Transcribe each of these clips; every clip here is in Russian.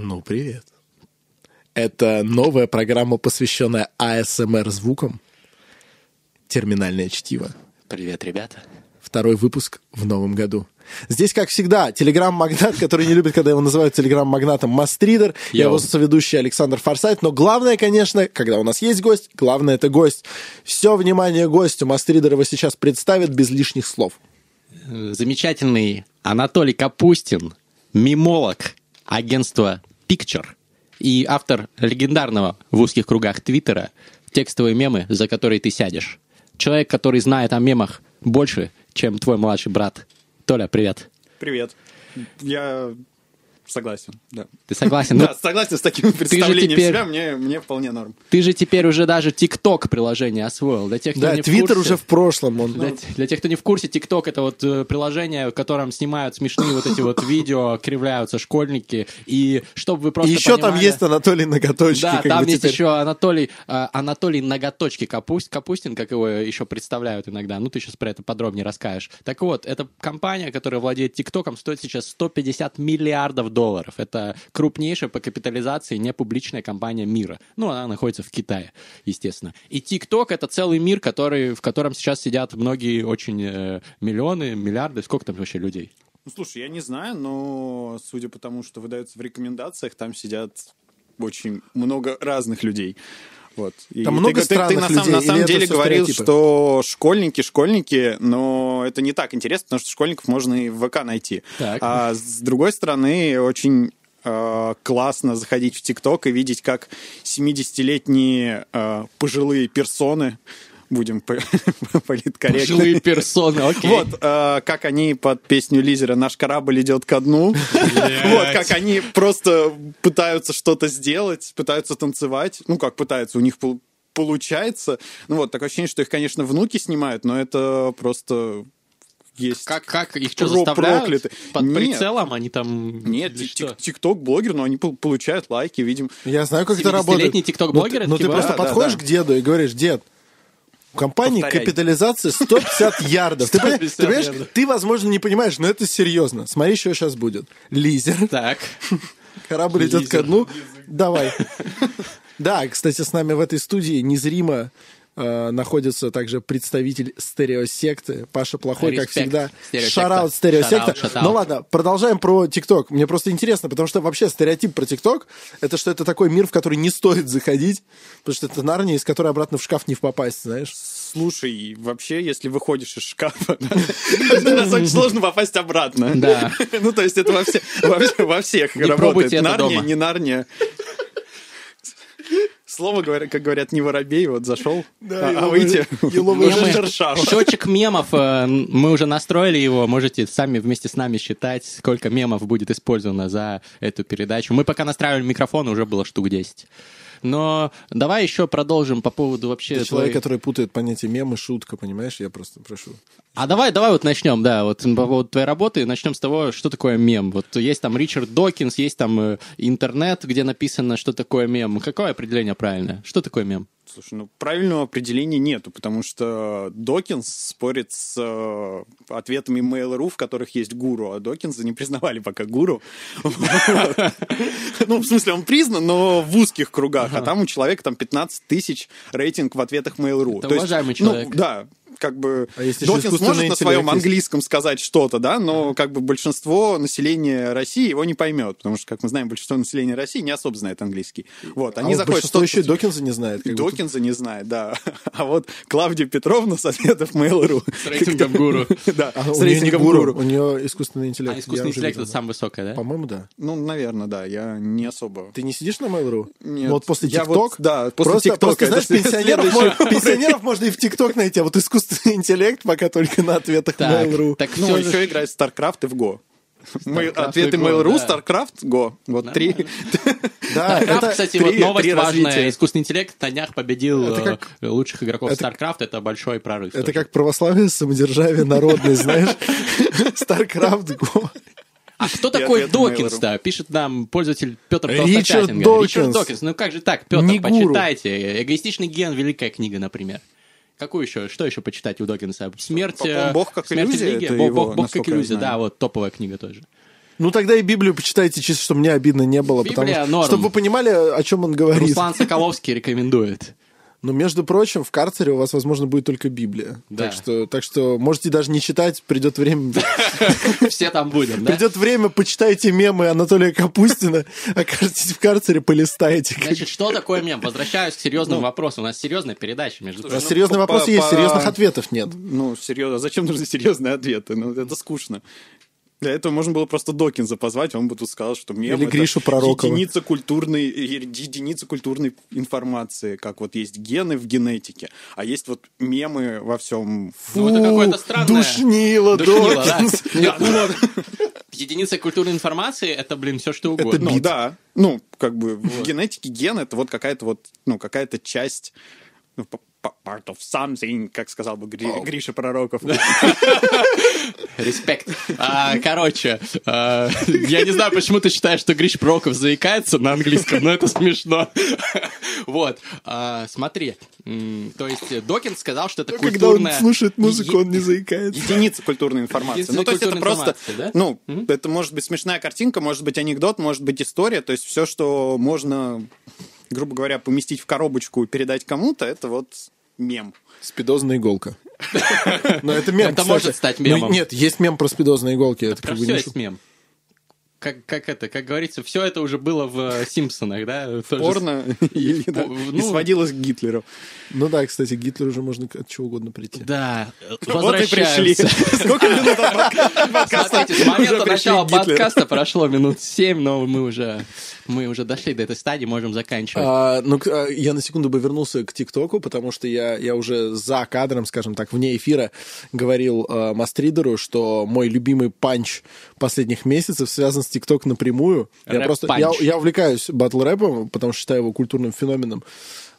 Ну, привет. Это новая программа, посвященная АСМР звукам. Терминальное чтиво. Привет, ребята. Второй выпуск в новом году. Здесь, как всегда, телеграм-магнат, который не любит, когда его называют телеграм-магнатом, Мастридер. Я его соведущий Александр Форсайт. Но главное, конечно, когда у нас есть гость, главное это гость. Все внимание гостю. Мастридер его сейчас представит без лишних слов. Замечательный Анатолий Капустин, мимолог агентства Picture и автор легендарного в узких кругах Твиттера «Текстовые мемы, за которые ты сядешь». Человек, который знает о мемах больше, чем твой младший брат. Толя, привет. Привет. Я согласен, да. Ты согласен? Да, согласен с таким представлением теперь- себя, мне, мне вполне норм. Ты же теперь уже даже ТикТок приложение освоил. Для тех, кто Да, не в курсе- уже в прошлом. Он... Для, для тех, кто не в курсе, ТикТок это вот э, приложение, в котором снимают смешные вот эти вот видео, кривляются школьники. И чтобы вы И просто еще там есть Анатолий Ноготочки. Да, там есть теперь. еще Анатолий, э, Анатолий Ноготочки Капуст, Капустин, как его еще представляют иногда. Ну, ты сейчас про это подробнее расскажешь. Так вот, эта компания, которая владеет ТикТоком, стоит сейчас 150 миллиардов долларов. Это крупнейшая по капитализации непубличная компания мира. Ну, она находится в Китае, естественно. И ТикТок — это целый мир, который, в котором сейчас сидят многие очень э, миллионы, миллиарды. Сколько там вообще людей? Ну, слушай, я не знаю, но судя по тому, что выдается в рекомендациях, там сидят очень много разных людей. Вот. И Там ты- много ты, ты странных на самом, людей, на самом деле говорил, стереотипы? что школьники, школьники, но это не так интересно, потому что школьников можно и в ВК найти. Так. А с другой стороны, очень э, классно заходить в ТикТок и видеть, как 70-летние э, пожилые персоны, будем по- политкорректны, Жилые персоны, окей. вот, э, как они под песню Лизера «Наш корабль идет ко дну». Вот, как они просто пытаются что-то сделать, пытаются танцевать. Ну, как пытаются, у них пол- получается. Ну вот, такое ощущение, что их, конечно, внуки снимают, но это просто есть... Как, как их что, заставляют? прокляты. Под Нет. прицелом они там... Нет, тикток-блогер, но они пол- получают лайки, видим. Я знаю, как это 70-летний работает. тикток-блогеры Ну, ты- Ну, ты такие просто подходишь да, к деду и говоришь, дед, компании Повторяй. капитализация 150 ярдов. Ты, понимаешь, 150 ты понимаешь, ярдов. ты, возможно, не понимаешь, но это серьезно. Смотри, что сейчас будет. Лизер, Так. корабль идет Лизер. ко дну. Давай. Да, кстати, с нами в этой студии незримо э, находится также представитель стереосекты. Паша Плохой, как Респект. всегда. Стереосекта. Шараут стереосекта. Шараут. Ну ладно, продолжаем про ТикТок. Мне просто интересно, потому что вообще стереотип про ТикТок это что это такой мир, в который не стоит заходить, потому что это Нарния, из которой обратно в шкаф не попасть, знаешь. Слушай, вообще, если выходишь из шкафа, очень сложно попасть обратно. Да. Ну, то есть это во, все- во все- во всех работает. Нарния, не нарния. Слово, говоря, как говорят, не воробей, вот зашел, Да, а, а выйти. Счетчик мемов, э, мы уже настроили его, можете сами вместе с нами считать, сколько мемов будет использовано за эту передачу. Мы пока настраивали микрофон, уже было штук 10. Но давай еще продолжим по поводу вообще... Человек, твоей- который путает понятие мем и шутка, понимаешь? Я просто прошу. А давай, давай вот начнем, да, вот по поводу твоей работы, начнем с того, что такое мем. Вот есть там Ричард Докинс, есть там э, интернет, где написано, что такое мем. Какое определение правильное? Что такое мем? Слушай, ну правильного определения нету, потому что Докинс спорит с э, ответами Mail.ru, в которых есть гуру, а Докинса не признавали пока гуру. Ну, в смысле, он признан, но в узких кругах, а там у человека там 15 тысяч рейтинг в ответах Mail.ru. Это уважаемый ну, человек. Да, как бы А Докинс может на своем английском сказать что-то, да, но как бы большинство населения России его не поймет, потому что, как мы знаем, большинство населения России не особо знает английский. Вот, они а заходят большинство еще и Докинса не знает. Докинза не знает, да. А вот Клавдия Петровна с ответов Mail.ru. С рейтингом гуру. Да, А с у нее не рейтингом гуру, у нее искусственный интеллект. А искусственный интеллект это самое высокое, да? По-моему, да. Ну, наверное, да, я не особо... Ты не сидишь на Mail.ru? Нет. Вот после вот, да, после просто, ТикТока Просто, знаешь, пенсионеров, можно, пенсионеров можно и в ТикТок найти, а вот искусственный интеллект пока только на ответах Так, Mail.ru. так Ну, все еще играть в StarCraft и в Go. Мы, StarCraft ответы Mail.ru, да. StarCraft, Go. Вот три. Да, StarCraft, это, кстати, три- вот новость три важная. развития. Искусственный интеллект на днях победил Это э, как- лучших игроков это- StarCraft. Это большой прорыв. это тоже. как православие, самодержавие народное, знаешь. StarCraft, Go. А кто такой ответы Докинс-то? Пишет нам пользователь Петр Ричард. Докинс. Ричард Докинс. Ну как же так, Петр, почитайте. «Эгоистичный ген» — великая книга, например. Какую еще? Что еще почитать у Докинса? Смерть... Э, «Бог как смерть иллюзия» религии? это Бог, его, Бог, Бог как иллюзия, да, вот топовая книга тоже. Ну тогда и Библию почитайте, чисто, чтобы мне обидно не было. Библия потому, норм. Чтобы вы понимали, о чем он говорит. Руслан Соколовский рекомендует. Но, между прочим, в карцере у вас, возможно, будет только Библия. Да. Так, что, так что можете даже не читать, придет время... Все там будем, да? Придет время, почитайте мемы Анатолия Капустина, окажетесь в карцере, полистаете. Значит, что такое мем? Возвращаюсь к серьезным вопросам. У нас серьезная передача, между А прочим. ну, серьезный по- вопрос по- есть, серьезных ответов нет. Ну, серьезно, зачем нужны серьезные ответы? Ну, это скучно. Для этого можно было просто Докинза позвать, он бы тут сказал, что мем Или это Гришу Пророкова. единица культурной, единица культурной информации, как вот есть гены в генетике, а есть вот мемы во всем. Ну, это какое-то странное... Душнило, Душнило, да. Нет, ну вот. Единица культурной информации — это, блин, все что угодно. Ну да, ну как бы в генетике ген это вот какая-то вот, ну какая-то часть ну, part of something, как сказал бы Гри- Гриша Пророков. Респект. А, короче, а, я не знаю, почему ты считаешь, что Гриш Проков заикается на английском, но это смешно. Вот. А, смотри. То есть Докинс сказал, что это Ну, Когда он культурная... слушает музыку, он не заикается. Единица культурной информации. Единица ну, то есть это просто, да? ну, это может быть смешная картинка, может быть анекдот, может быть история, то есть все, что можно, грубо говоря, поместить в коробочку и передать кому-то, это вот мем. Спидозная иголка. Но это мем, Это кстати. может стать мемом. Ну, нет, есть мем про спидозные иголки. Это Про как бы не есть мем. Как, как это, как говорится, все это уже было в э, Симпсонах, да? Порно и, да, ну- и сводилось к Гитлеру. Ну да, кстати, Гитлер уже можно от чего угодно прийти. Да, Вот и пришли. Сколько минут подкаста? Смотрите, с момента начала к Гитлеру. подкаста прошло минут семь, но мы уже, мы уже дошли до этой стадии, можем заканчивать. А, ну, к- а, я на секунду бы вернулся к ТикТоку, потому что я, я уже за кадром, скажем так, вне эфира говорил э, Мастридеру, что мой любимый панч последних месяцев связан с TikTok напрямую. Я Рэп-панч. просто я, я увлекаюсь батл-рэпом, потому что считаю его культурным феноменом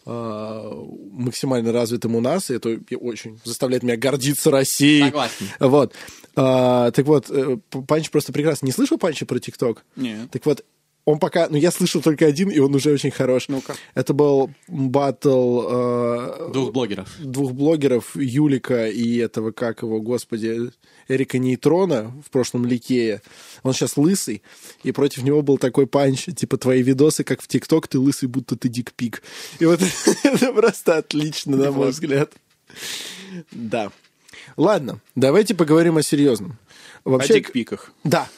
э, максимально развитым у нас, и это очень заставляет меня гордиться Россией. Согласен. Вот. А, так вот, э, Панч просто прекрасно. Не слышал Панча про TikTok? Нет. Так вот, он пока... Ну, я слышал только один, и он уже очень хорош. Ну-ка. Это был батл э, Двух блогеров. двух блогеров, Юлика и этого, как его, господи, Эрика Нейтрона в прошлом Ликее. Он сейчас лысый, и против него был такой панч, типа, твои видосы, как в ТикТок, ты лысый, будто ты дикпик. И вот это просто отлично, на мой взгляд. Да. Ладно, давайте поговорим о серьезном. О Вообще, дикпиках. да.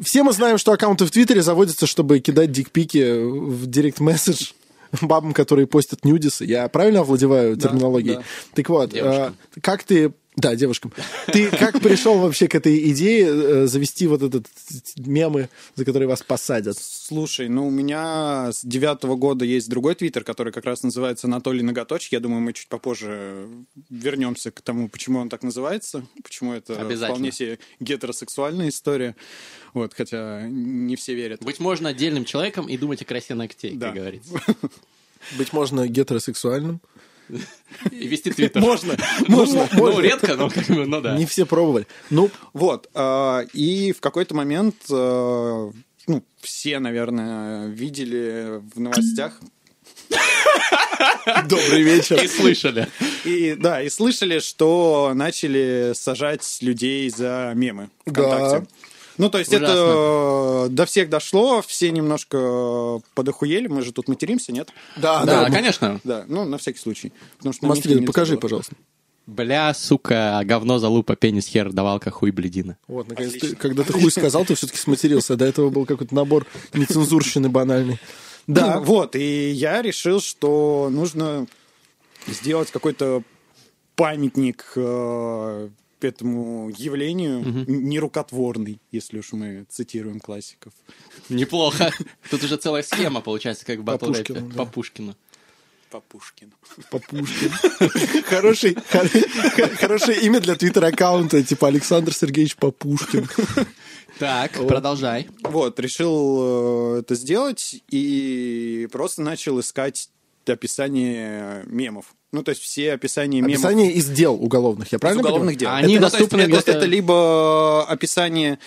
Все мы знаем, что аккаунты в Твиттере заводятся, чтобы кидать дикпики в директ-месседж бабам, которые постят нюдисы. Я правильно овладеваю терминологией? да. Так вот, э, как ты... Да, девушкам. Ты как пришел вообще к этой идее э, завести вот этот мемы, за которые вас посадят? Слушай, ну у меня с девятого года есть другой твиттер, который как раз называется Анатолий Ноготочки. Я думаю, мы чуть попозже вернемся к тому, почему он так называется, почему это вполне себе гетеросексуальная история. Вот, хотя не все верят. Быть можно отдельным человеком и думать о красе ногтей, Да. как говорится. Быть можно гетеросексуальным? И вести твиттер. Можно, Ну, можно, Ну, редко, но как бы, ну да. Не все пробовали. Ну, Вот, э, и в какой-то момент, э, ну, все, наверное, видели в новостях добрый вечер. И слышали. И да, и слышали, что начали сажать людей за мемы ВКонтакте. Да. Ну, то есть Ужасно. это э, до всех дошло, все немножко подохуели, мы же тут материмся, нет? Да, Да, да. конечно. Да, ну, на всякий случай. Потому что нельзя покажи, было. пожалуйста. Бля, сука, говно, залупа, пенис, хер, давалка, хуй, бледина. Вот, наконец, ты, когда ты хуй сказал, ты все-таки сматерился. До этого был какой-то набор нецензурщины банальный. Да, Вот, и я решил, что нужно сделать какой-то памятник э, этому явлению, н- нерукотворный, если уж мы цитируем классиков. Неплохо. Тут уже целая схема получается, как в По батл Пушкину, да. По Пушкину. По Пушкину. по Пушкину. Хороший, хор- хорошее имя для твиттер-аккаунта, типа Александр Сергеевич Попушкин. Так, продолжай. Вот, решил э, это сделать и просто начал искать описание мемов. Ну, то есть все описания мемов Описание из дел уголовных, я из правильно уголовных понимаю? дел. Они это, ну, то есть доступны это, либо описание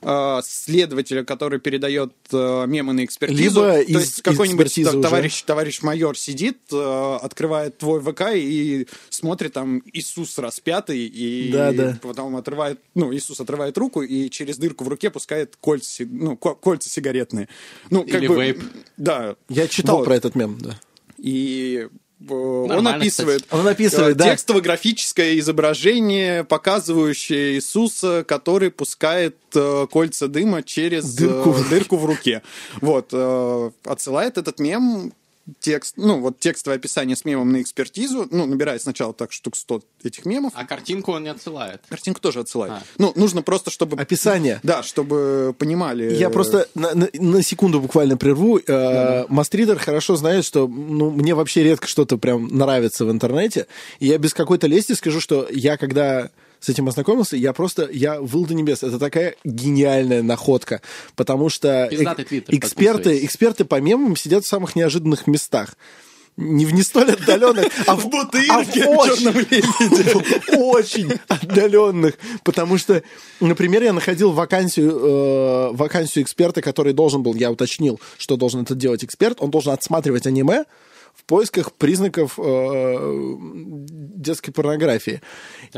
э, следователя, который передает э, мемы на экспертизу. Либо То из- есть какой-нибудь экспертизы та- уже. товарищ, товарищ майор сидит, э, открывает твой ВК и смотрит там Иисус распятый, и Да, да. потом отрывает, ну, Иисус отрывает руку и через дырку в руке пускает кольца, ну, ко- кольца сигаретные. Ну, как Или бы, вейп. Да. Я читал Вот. про этот мем, да. И э, он Нормально, описывает, кстати. Он описывает, э, да. текстово-графическое изображение, показывающее Иисуса, который пускает э, кольца дыма через э, Дырку. дырку в руке. Вот, э, отсылает этот мем текст, ну, вот текстовое описание с мемом на экспертизу, ну, набирает сначала так штук 100 этих мемов, А картинку он не отсылает. картинку тоже отсылает. А. Ну, нужно просто, чтобы... Описание. Да, чтобы понимали... Я просто на, на- на секунду буквально прерву. Э, Мастридер хорошо знает, что ну, мне вообще редко что-то прям нравится в интернете. И я без какой-то лести скажу, что я когда с этим ознакомился, я просто, я выл до небес. Это такая гениальная находка, потому что Пиздатый твиттер, эксперты, эксперты по мемам сидят в самых неожиданных местах. Не в не столь отдаленных, а в, бутырке, а в очень, очень отдаленных. Потому что, например, я находил вакансию, э, вакансию эксперта, который должен был, я уточнил, что должен это делать эксперт, он должен отсматривать аниме в поисках признаков э, детской порнографии.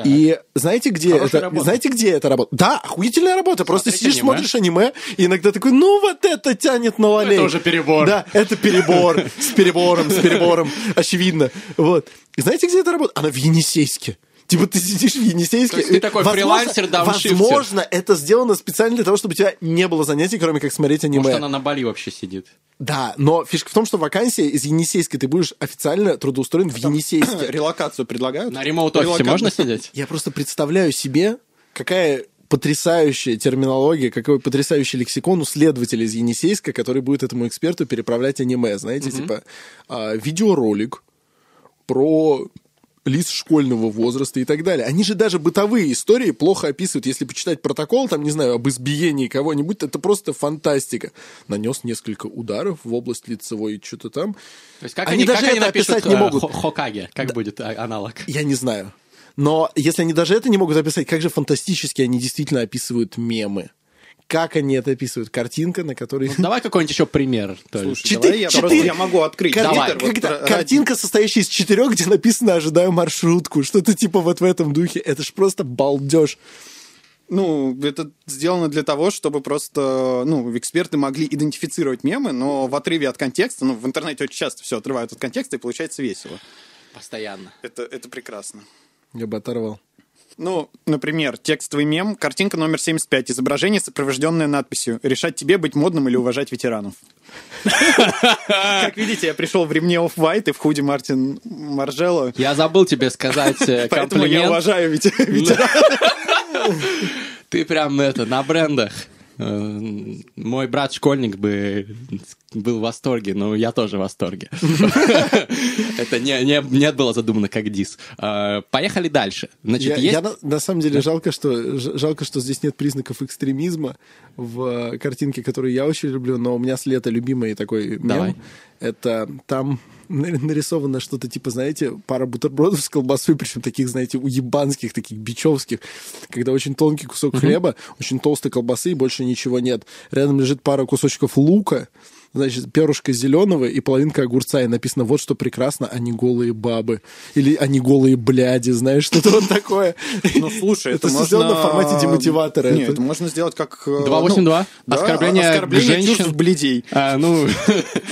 И знаете, где Хорошая это? работа. Знаете, где это работа? Да, охуительная работа. Просто Смотреть сидишь, аниме. смотришь аниме, и иногда такой, ну вот это тянет на лолей. это уже перебор. Да, это перебор. С перебором, с перебором. Очевидно. Вот. И знаете, где это работает? Она в Енисейске. Типа ты сидишь в Енисейске. То есть ты такой фрилансер, дауншифтер. Возможно, это сделано специально для того, чтобы у тебя не было занятий, кроме как смотреть аниме. Может, она на Бали вообще сидит. Да, но фишка в том, что вакансия из Енисейской, ты будешь официально трудоустроен в Енисейске. Релокацию предлагают? На ремоут-офисе можно сидеть? Я просто представляю себе, какая потрясающая терминология, какой потрясающий лексикон у следователя из Енисейска, который будет этому эксперту переправлять аниме. Знаете, типа а, видеоролик про лиц школьного возраста и так далее. Они же даже бытовые истории плохо описывают. Если почитать протокол, там, не знаю, об избиении кого-нибудь, это просто фантастика. Нанес несколько ударов в область лицевой, что-то там. То есть как Они они, даже как они это напишут описать не э, могут. Хо- Хокаге? Как будет а- аналог? Я не знаю. Но если они даже это не могут описать, как же фантастически они действительно описывают мемы. Как они это описывают? Картинка, на которой... Давай какой-нибудь еще пример. Слушай, Четыре- давай я четыре- просто я могу открыть Кар- Давай. Твиттер, вот Картинка, состоящая из четырех, где написано «Ожидаю маршрутку». Что-то типа вот в этом духе. Это ж просто балдеж. Ну, это сделано для того, чтобы просто, ну, эксперты могли идентифицировать мемы, но в отрыве от контекста, ну, в интернете очень часто все отрывают от контекста, и получается весело. Постоянно. Это, это прекрасно. Я бы оторвал. Ну, например, текстовый мем, картинка номер 75, изображение, сопровожденное надписью «Решать тебе, быть модным или уважать ветеранов». Как видите, я пришел в ремне Off-White и в худи Мартин Маржелло, Я забыл тебе сказать э, поэтому я комплимент. уважаю вете- ветеранов. Ты прям это, на брендах. Э, Мой брат-школьник бы был в восторге, но я тоже в восторге. Это не, было задумано как дис. Э, Поехали дальше. Значит, Я, на, самом деле жалко, что жалко, что здесь нет признаков экстремизма в э, картинке, которую я очень люблю, но у меня с лета любимый такой мем. Это там нарисовано что-то типа, знаете, пара бутербродов с колбасой, причем таких, знаете, уебанских, таких бичевских, когда очень тонкий кусок хлеба, очень толстой колбасы и больше ничего нет. Рядом лежит пара кусочков лука, значит, перышко зеленого и половинка огурца, и написано вот что прекрасно, они голые бабы. Или они голые бляди, знаешь, что-то вот такое. Ну, слушай, это, Это можно... сделано в формате демотиватора. Нет, Это- это можно сделать как... э, 282? ну, да, Оскорбление женщин. бледей. А, ну,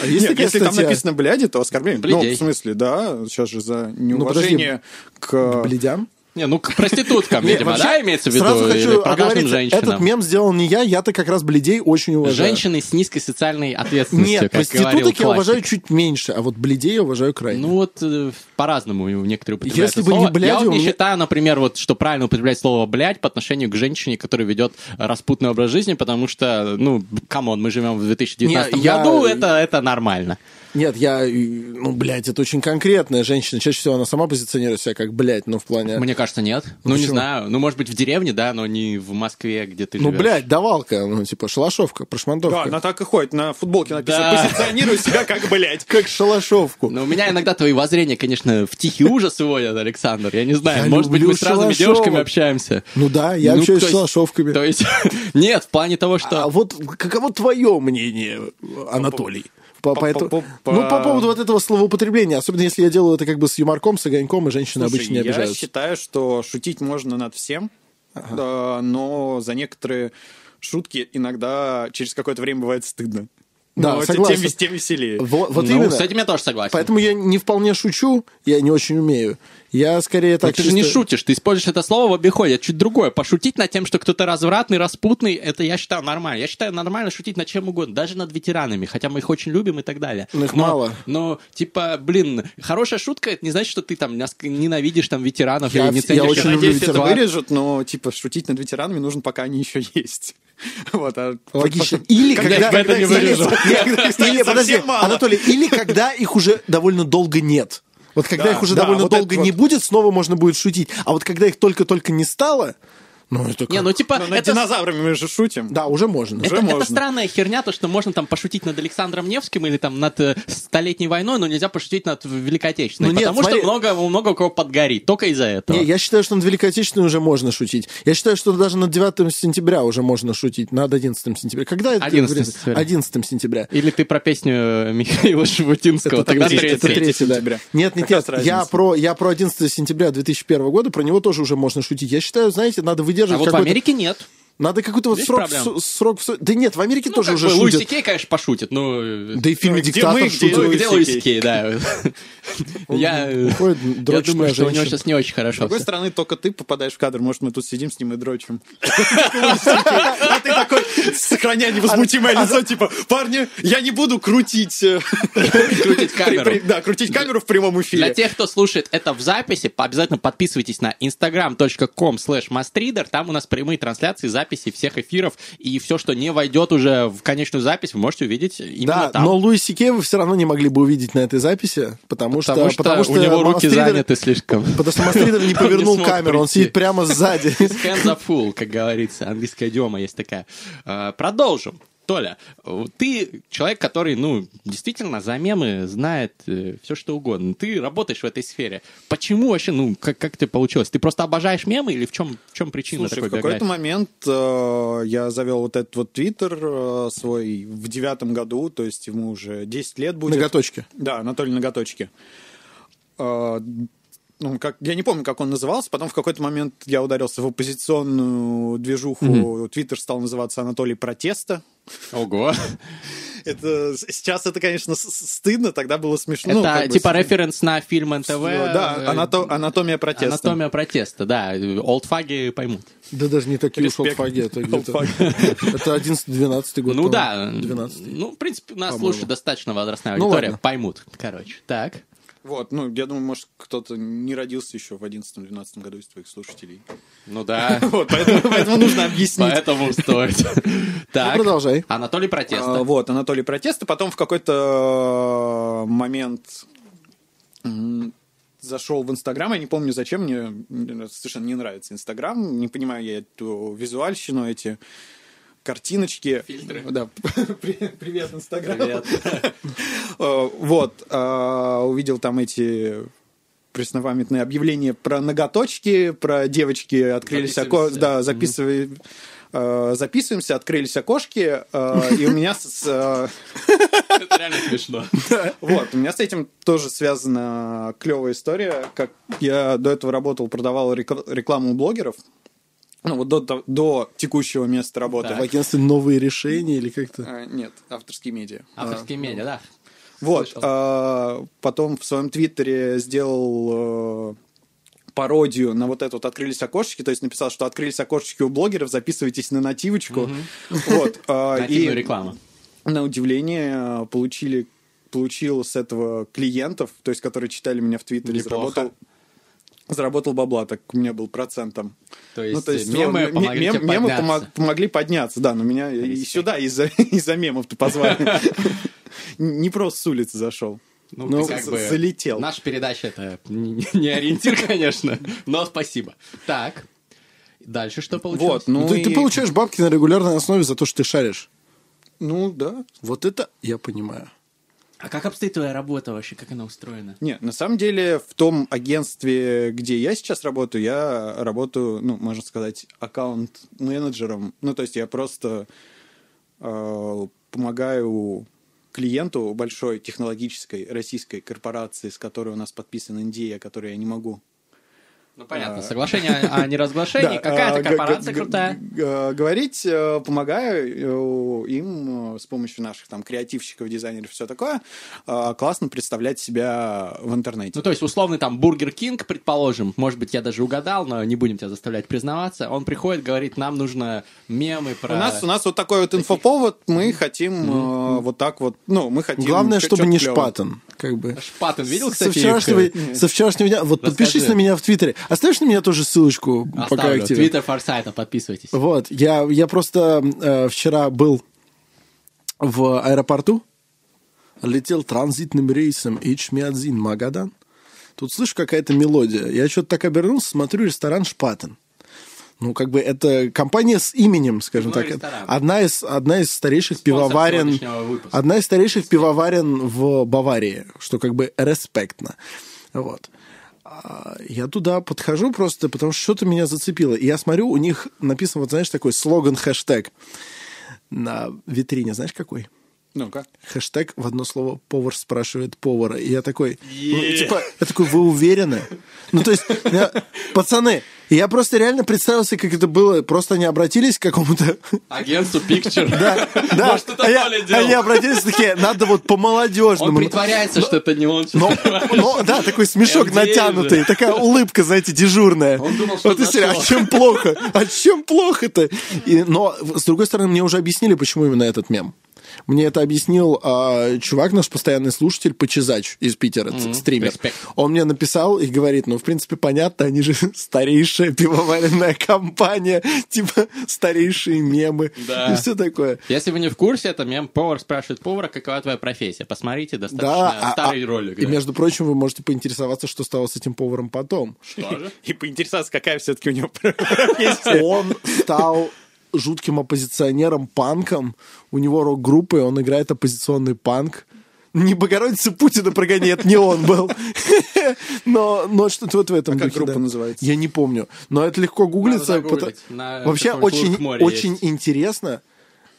А если там написано бляди, то оскорбление. Блядей. Ну, в смысле, да, сейчас же за подожди. неуважение к... Бледям? Не, ну к проституткам, видимо, да, имеется в виду? Сразу хочу продажным оговориться, этот женщинам? мем сделал не я, я-то как раз бледей очень уважаю. Женщины с низкой социальной ответственностью, Нет, проституток я уважаю чуть меньше, а вот бледей я уважаю крайне. Ну вот э, по-разному некоторые употребляют Если бы не бляди, Я вот не считаю, например, вот, что правильно употреблять слово «блядь» по отношению к женщине, которая ведет распутный образ жизни, потому что, ну, come on, мы живем в 2019 Не, я- году, это нормально. Нет, я, ну, блядь, это очень конкретная женщина. Чаще всего она сама позиционирует себя как, блядь, ну, в плане... Мне кажется, нет. Ну, не почему? знаю. Ну, может быть, в деревне, да, но не в Москве, где ты Ну, живешь. блядь, давалка, ну, типа, шалашовка, Да, прошмандовка. она так и ходит. На футболке написано Да. «Позиционируй себя как, блядь». Как шалашовку. Но у меня иногда твои воззрения, конечно, в тихий ужас уводят, Александр. Я не знаю, Я может быть, мы с разными девушками общаемся. Ну да, я Ну, общаюсь с шалашовками. То есть, нет, в плане того, что... А вот каково твое мнение, Анатолий? По, по, этому- по- по- ну, по поводу вот этого словоупотребления, особенно если я делаю это как бы с юморком, с огоньком, и женщины Слушай, обычно не я обижаются. считаю, что шутить можно над всем, да, но за некоторые шутки иногда через какое-то время бывает стыдно. Да, Но согласен. Тем, тем веселее. Вот, вот ну, именно. с этим я тоже согласен. Поэтому я не вполне шучу, я не очень умею. Я скорее Но так ты же не чисто- шутишь, ты используешь это слово в обиходе, это чуть другое. Пошутить над тем, что кто-то развратный, распутный, это я считаю нормально. Я считаю нормально шутить над чем угодно, даже над ветеранами, хотя мы их очень любим и так далее. Ну, их но, мало. Но, типа, блин, хорошая шутка, это не значит, что ты там ненавидишь там ветеранов Я или не вс- я ценишь очень люблю надеюсь, это ветеранов. вырежут, но, типа, шутить над ветеранами нужно, пока они еще есть. Вот, а Логично. Или Когда когда... их это не вырежут. Нет, подожди. Анатолий, или когда их уже довольно долго нет. Вот когда Да, их уже да, довольно вот долго это не вот. будет, снова можно будет шутить. А вот когда их только-только не стало, ну это Не, как? ну типа, Ну, над это динозаврами мы же шутим. Да, уже можно. Уже Это, это можно. странная херня, то, что можно там пошутить над Александром Невским или там над э, Столетней войной, но нельзя пошутить над Великой Отечественной. Ну нет, потому смотри. что много, много у кого подгорит. Только из-за этого. Не, я считаю, что над Великой Отечественной уже можно шутить. Я считаю, что даже над 9 сентября уже можно шутить, над 11 сентября. Когда это? 11 время? сентября. 11 сентября. Или ты про песню Михаила Шабутинского, Это тогда третий, третий. это третий, да. сентября. Нет, нет, нет. Я про, я про 11 сентября 2001 года, про него тоже уже можно шутить. Я считаю, знаете, надо А выдерживать вот в. Америке нет. Надо какой-то вот Здесь срок, проблема. с- срок... Да нет, в Америке Ну, тоже уже бы, шутят. Кей, конечно, пошутит, но... э, Да и в фильме Где «Диктатор» мы, где шутят. Ну, Луиси где Луиси Кей? Да. Я э, я думаю, что у него сейчас не очень С хорошо. другой всё. стороны, только ты попадаешь в кадр. Может, мы тут сидим с ним и дрочим. А ты такой, сохраняя невозмутимое лицо, типа, парни, я не буду крутить... э, Крутить камеру. Да, крутить камеру в прямом Для эфире. тех, кто слушает это в записи, обязательно подписывайтесь на instagram.com slash mastreader. Там у нас прямые трансляции, записи всех эфиров. И все, что не войдет уже в конечную запись, вы можете увидеть именно Да, там. но Луиси Кей вы все равно не могли бы увидеть на этой записи, потому, потому, что, что у него руки Мастридер- заняты слишком. Потому что Мастридер не повернул камеру, он сидит прямо сзади. Hands up full, как говорится, английская идиома есть такая. А, Продолжим. Толя, ты человек, который, ну, действительно за мемы знает все, что угодно. Ты работаешь в этой сфере. Почему вообще, ну, как, как это получилось? Ты просто обожаешь мемы или в чем, в чем причина Слушай, такой в какой-то момент э, я завел вот этот вот твиттер э, свой в девятом году, то есть ему уже 10 лет будет. Ноготочки. Да, Анатолий Ноготочки. Э, ну, как, я не помню, как он назывался. Потом в какой-то момент я ударился в оппозиционную движуху. Твиттер стал называться Анатолий Протеста. Ого. Это, сейчас это, конечно, стыдно, тогда было смешно. это Ну, бы типа с- референс на фильм НТВ. Да, э, анато- анатомия протеста. Анатомия протеста, да. Олдфаги поймут. Да даже не такие уж Респект. олдфаги, это где-то... Это 11-12 год. Ну да. 12 Ну, в принципе, нас По-моему. слушает достаточно возрастная Ну аудитория. Поймут, короче. Так. Вот, ну, я думаю, может, кто-то не родился еще в 11-12 году из твоих слушателей. Ну да. Вот, поэтому, поэтому нужно объяснить. Поэтому стоит. Так. Ну, продолжай. Анатолий Протеста. А, Вот, Анатолий Протеста. Потом в какой-то э, момент зашел в Инстаграм. Я не помню, зачем. Мне совершенно не нравится Инстаграм. Не понимаю я эту визуальщину, эти картиночки. Фильтры. Да. При- Привет, Инстаграм. Привет. Э, Вот. э, Увидел там эти преснопамятные объявления про ноготочки, про девочки открылись око... Записываемся. Да, записывай... э, Записываемся, открылись окошки, э, и у меня с, э, Это реально смешно. вот, у меня с этим тоже связана клевая история. Как я до этого работал, продавал рекл- рекламу блогеров. Ну, вот до, до- до текущего места работы. Так. В агентстве новые решения или как-то... Э, Нет, авторские медиа. Авторские медиа, да. Вот. Слышал. а, потом в своем твиттере сделал э, пародию на вот это вот «Открылись окошечки», то есть написал, что «Открылись окошечки у блогеров, записывайтесь на нативочку». Вот. а, Нативную И рекламу. на удивление э, получили получил с этого клиентов, то есть которые читали меня в Твиттере, Неплохо. заработал, заработал бабла, так у меня был процентом. То есть, ну, мемы м- помогли тебе мемы подняться. помог- помогли подняться, да, но меня и Респект. сюда из-за из-за мемов-то позвали. не просто с улицы зашел. Ну, Ну, ты как бы... залетел. Наша передача это не ориентир, конечно, но спасибо. Так, дальше что получилось? Вот, ну ты, ты и- получаешь бабки на регулярной основе за то, что ты шаришь. Ну, да. Вот это я понимаю. А как обстоит твоя работа вообще, как она устроена? Не, на самом деле в том агентстве, где я сейчас работаю, я работаю, ну, можно сказать, аккаунт-менеджером. Ну, то есть я просто э, помогаю клиенту большой технологической российской корпорации, с которой у нас подписан NDA, который я не могу Ну, понятно, соглашение о неразглашении, какая-то а, корпорация крутая. Говорить, помогаю им с помощью наших там креативщиков, дизайнеров, все такое, э, классно представлять себя в интернете. Ну, то есть, условный там Бургер Кинг, предположим, может быть, я даже угадал, но не будем тебя заставлять признаваться, он приходит, говорит, нам нужно мемы про... У нас, у нас вот такой вот инфоповод, мы хотим э, вот так вот, ну, мы хотим... Главное, чтобы не шпатан. Как бы. Шпатен видел, кстати? со вчерашнего дня. Вот подпишись на меня в Твиттере. Оставишь на меня тоже ссылочку, пока Оставлю. активен? Твиттер Форсайта, подписывайтесь. Вот, я, я просто э, вчера был в аэропорту, летел транзитным рейсом Ичмиадзин Магадан. Тут слышу какая-то мелодия. Я что-то так обернулся, смотрю, ресторан Шпатен. Ну, как бы это компания с именем, скажем Пивной так. ресторан. Одна из, одна из старейших Спонсор пивоварен. Одна из старейших пивоварен в Баварии, что как бы респектно. Вот. А Я туда подхожу просто, потому что что-то меня зацепило. И я смотрю, у них написан, вот знаешь, такой слоган, хэштег на витрине. Знаешь, какой? Ну-ка. Хэштег в одно слово «повар спрашивает повара». И я такой, ну, типа, я такой, вы уверены? Ну, то есть, я- пацаны, я просто реально представил себе, как это было. Просто они обратились к какому-то... Агентству Picture. Да, да. Может, это А я- Толя делал. Они обратились такие, надо вот по-молодежному. Он притворяется, что это не он. Но, да, такой смешок натянутый, такая улыбка, знаете, дежурная. Он думал, что а чем плохо? А чем плохо-то? Но, с другой стороны, мне уже объяснили, почему именно этот мем. Мне это объяснил а, чувак, наш постоянный слушатель, Почезач из Питера, ц- стример. респект. Он мне написал и говорит, ну, в принципе, понятно, они же старейшая пивоваренная компания, типа старейшие мемы Да. и все такое. Если вы не в курсе, это мем «Повар спрашивает повара, какова твоя профессия». Посмотрите, достаточно Да, а- старый а- ролик. И, да. между прочим, вы можете поинтересоваться, что стало с этим поваром потом. Что же? И поинтересоваться, какая все-таки у него профессия. Он стал жутким оппозиционером, панком. У него рок-группа, и он играет оппозиционный панк. Не Богородица Путина прогоняет, не он был. Но, но что-то вот в этом А как духе, группа да. называется? Я не помню. Но это легко гуглится. потому- Вообще очень, очень есть. интересно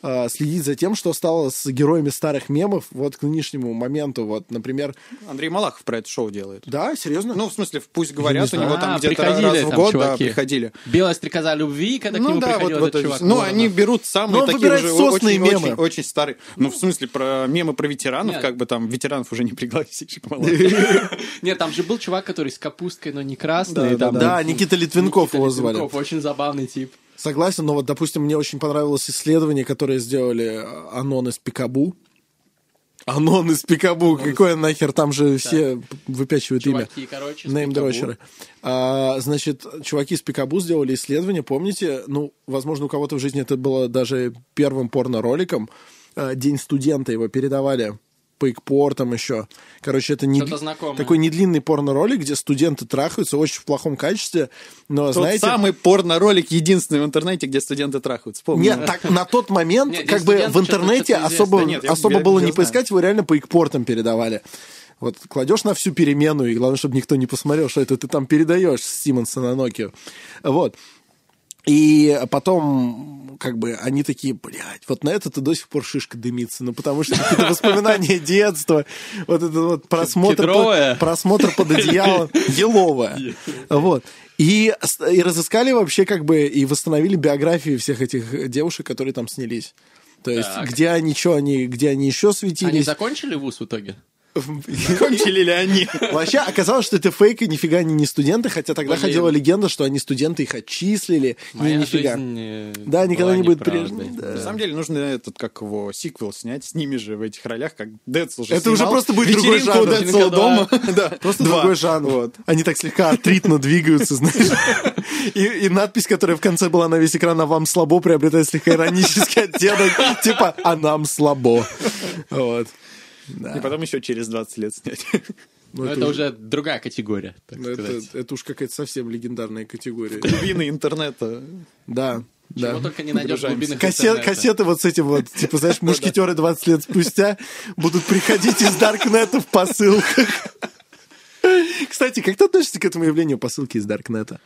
а, следить за тем, что стало с героями старых мемов вот к нынешнему моменту. Вот, например, Андрей Малахов про это шоу делает. да, серьезно? Ну, в смысле, пусть говорят, у не него А, там где-то приходили раз в год да, приходили. Белая стрекоза любви, когда к Ну нему да, вот, приходил вот этот это. чувак. Ну, Воронов. они берут самые Ну, он такие уже очень, мемы. очень, очень старые. Ну, в смысле, про мемы про ветеранов, Нет. как бы там ветеранов уже не пригласишь. Нет, там же был чувак, который с капусткой, но не красный. Да, там да, да, Никита Литвинков Никита его звали. Литвинков, Очень забавный тип. Согласен, но вот, допустим, мне очень понравилось исследование, которое сделали э, Анон из Пикабу. Анон из Пикабу, какое нахер, там же все выпячивают имя. Чуваки, короче, с Неймдрочеры. А, значит, чуваки из Пикабу сделали исследование, помните, ну, возможно, у кого-то в жизни это было даже первым порно-роликом. А, День студента его передавали по икпортам еще. Короче, это не, такой недлинный порно-ролик, где студенты трахаются очень в плохом качестве, но, Тот знаете... самый порно-ролик единственный в интернете, где студенты трахаются. Помню. Нет, так на тот момент, Нет, как бы в интернете особо, известно. Нет, особо я- было я не знаю. поискать, его реально по икпортам передавали. Вот кладешь на всю перемену, и главное, чтобы никто не посмотрел, что это ты там передаешь с Симонса на Nokia. Вот. И потом, как бы, они такие, блядь, вот на это-то до сих пор шишка дымится, ну, потому что какие-то воспоминания детства, вот это вот просмотр, под, просмотр под одеялом, еловая. Вот. И, и разыскали вообще, как бы, и восстановили биографии всех этих девушек, которые там снялись. То есть, Так. где они, что они, где они еще Они светились. закончили вуз в итоге? Кончили ли они? Вообще оказалось, что это фейк, и нифига они не студенты, хотя тогда Блин. ходила легенда, что они студенты, их отчислили. Моя нифига. Да, никогда не будет прежней. Да. На самом деле нужно этот, как его, сиквел снять с ними же в этих ролях, как Децл же Это уже просто будет другой жанр. Децла дома. Да. Просто Два. другой жанр. Вот. Они так слегка артритно двигаются, знаешь. И, и надпись, которая в конце была на весь экран, а вам слабо, приобретает слегка иронический оттенок. Типа, а нам слабо. Вот. И потом еще через 20 лет снять. Ну, это, уже другая категория, так ну, сказать. это, это уж какая-то совсем легендарная категория. Глубины интернета. Да. Чего Да. только не найдешь в глубинах Кассет, кассеты вот с этим вот, типа, знаешь, мушкетеры 20 лет спустя будут приходить из Даркнета в посылках. Кстати, как ты относишься к этому явлению посылки из Даркнета?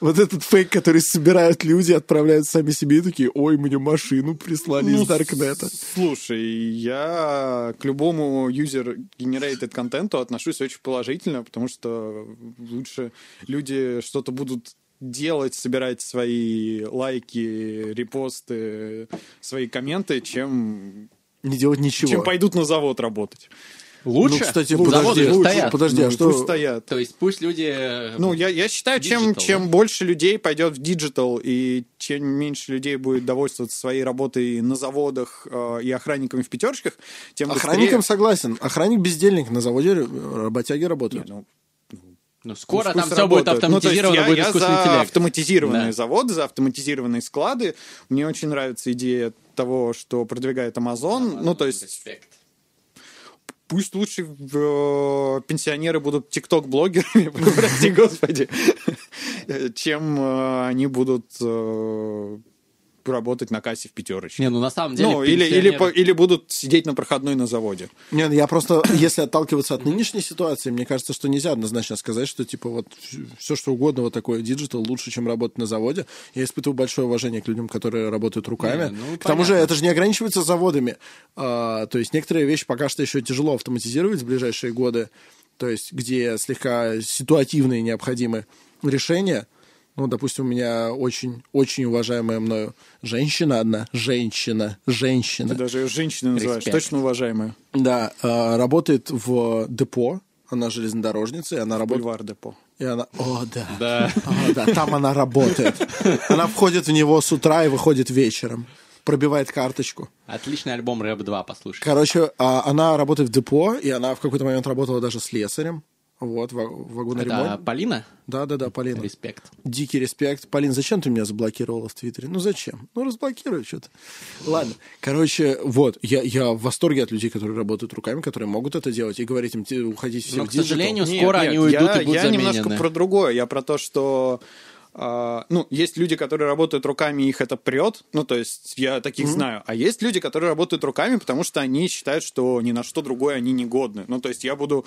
Вот этот фейк, который собирают люди, отправляют сами себе и такие, ой, мне машину прислали Ну, из Даркнета. Слушай, я к любому user-generated контенту отношусь очень положительно, потому что лучше люди что-то будут делать, собирать свои лайки, репосты, свои комменты, чем, Не делать ничего. чем пойдут на завод работать. Лучше? Ну, кстати, Заводы подожди, лучше, стоят. подожди, а Ну, что... пусть стоят. То есть пусть люди... Ну, я, я считаю, чем, Digital, чем да? больше людей пойдет в digital, и чем меньше людей будет довольствоваться своей работой на заводах э, и охранниками в пятерочках, тем Охранником быстрее... согласен. Охранник бездельник на заводе э, работяги работают. Ну, Ну, скоро пусть там все будет. Ну, то есть автоматизировано, я, будет я искусственный за интеллект. автоматизированные Да. заводы, за автоматизированные склады. Мне очень нравится идея того, что продвигает Amazon. ну, то есть Респект. Пусть лучше э, пенсионеры будут тикток-блогерами, прости господи, чем э, они будут э, работать на кассе в пятерочке. Не, ну на самом деле... Ну, или, или, по- или будут сидеть на проходной на заводе. Нет, я просто, если отталкиваться от нынешней ситуации, мне кажется, что нельзя однозначно сказать, что типа вот все что угодно вот такое digital лучше, чем работать на заводе. Я испытываю большое уважение к людям, которые работают руками. Не, ну, к тому же понятно. это же не ограничивается заводами. А, то есть некоторые вещи пока что еще тяжело автоматизировать в ближайшие годы. То есть где слегка ситуативные необходимы решения. Ну, допустим, у меня очень, очень уважаемая мною женщина одна, женщина, женщина. Ты даже ее женщиной называешь, Респект. точно уважаемая. Да, э, работает в депо, она железнодорожница, и она работает... Бульвар Депо. И она... О, да. Да. О, да, там она работает. Она входит в него с утра и выходит вечером. Пробивает карточку. Отличный альбом Рэп 2, послушай. Короче, а, она работает в депо, и она в какой-то момент работала даже слесарем. Вот, в, в вагоноремонте. Это Полина? Да, да, да, Полина. Респект. Дикий респект. Полин, зачем ты меня заблокировала в Твиттере? Ну зачем? Ну разблокируй что-то. Ладно. Короче, вот, я, я в восторге от людей, которые работают руками, которые могут это делать, и говорить им, «Те- уходите все Но, в к digital». сожалению, Нет, скоро нет, они уйдут я, и будут Я заменены. немножко про другое. Я про то, что а, ну, есть люди, которые работают руками, и их это прет. Ну, то есть я таких знаю. А есть люди, которые работают руками, потому что они считают, что ни на что другое они не годны. Ну, то есть я буду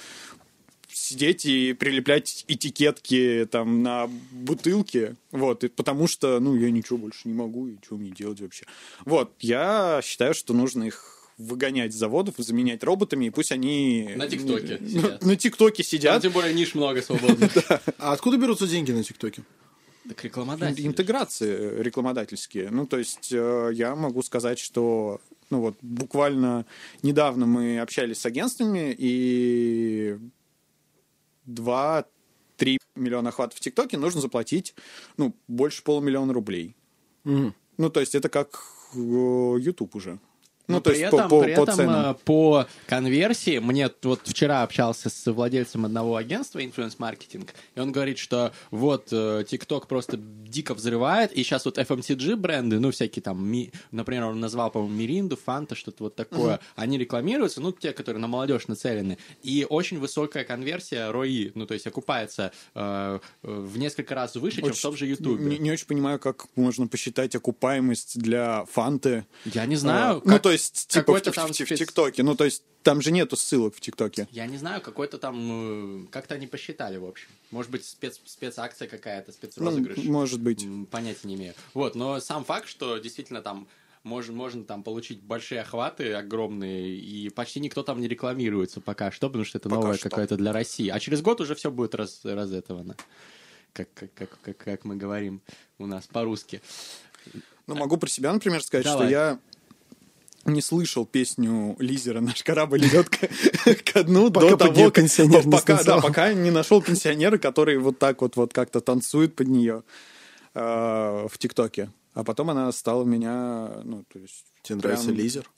сидеть и прилеплять этикетки там на бутылки, вот, и потому что, ну, я ничего больше не могу, и что мне делать вообще. Вот, я считаю, что нужно их выгонять с заводов, заменять роботами, и пусть они... На ТикТоке сидят. На ТикТоке Там, сидят. тем более, ниш много свободных. А откуда берутся деньги на ТикТоке? Так рекламодатель. интеграции рекламодательские. Ну, то есть э, я могу сказать, что ну вот буквально недавно мы общались с агентствами, и 2-3 миллиона охватов в ТикТоке нужно заплатить ну, больше полумиллиона рублей. Мгм. Ну, то есть это как э, YouTube уже. Ну, Но то при есть этом, по, по, при по этом, ценам. э, по конверсии, мне вот вчера общался с владельцем одного агентства Marketing, и он говорит, что вот э, TikTok просто дико взрывает, и сейчас вот FMCG бренды, ну, всякие там, ми- например, он назвал, по-моему, Миринду, Фанта, что-то вот такое, они рекламируются, ну, те, которые на молодежь нацелены, и очень высокая конверсия ROI, ну, то есть окупается э, э, в несколько раз выше, чем в том же YouTube. Не, не очень понимаю, как можно посчитать окупаемость для фанты. Я не знаю, А, ну, как- то есть, типа в, в- там в- в спец- ТикТоке. Ну, то есть, там же нету ссылок в ТикТоке. Я не знаю, какой-то там, э, как-то они посчитали, в общем. Может быть, спец, спецакция какая-то, Ну, спецрозыгрыш. может быть. Понятия не имею. Вот, но сам факт, что действительно там можно, можно там получить большие охваты огромные, и почти никто там не рекламируется пока что, потому что это Пока новое какое-то для России. А через год уже все будет раз, разэтовано. Как, как, как, как, как мы говорим у нас по-русски. Ну, могу про себя, например, сказать, Давай. что я не слышал песню Лизера «Наш корабль идет к, ко дну» до того, пока, да, пока не нашел пенсионера, который вот так вот, вот как-то танцует под нее э, в ТикТоке. А потом она стала меня, ну, то есть... Тебе нравится лизер?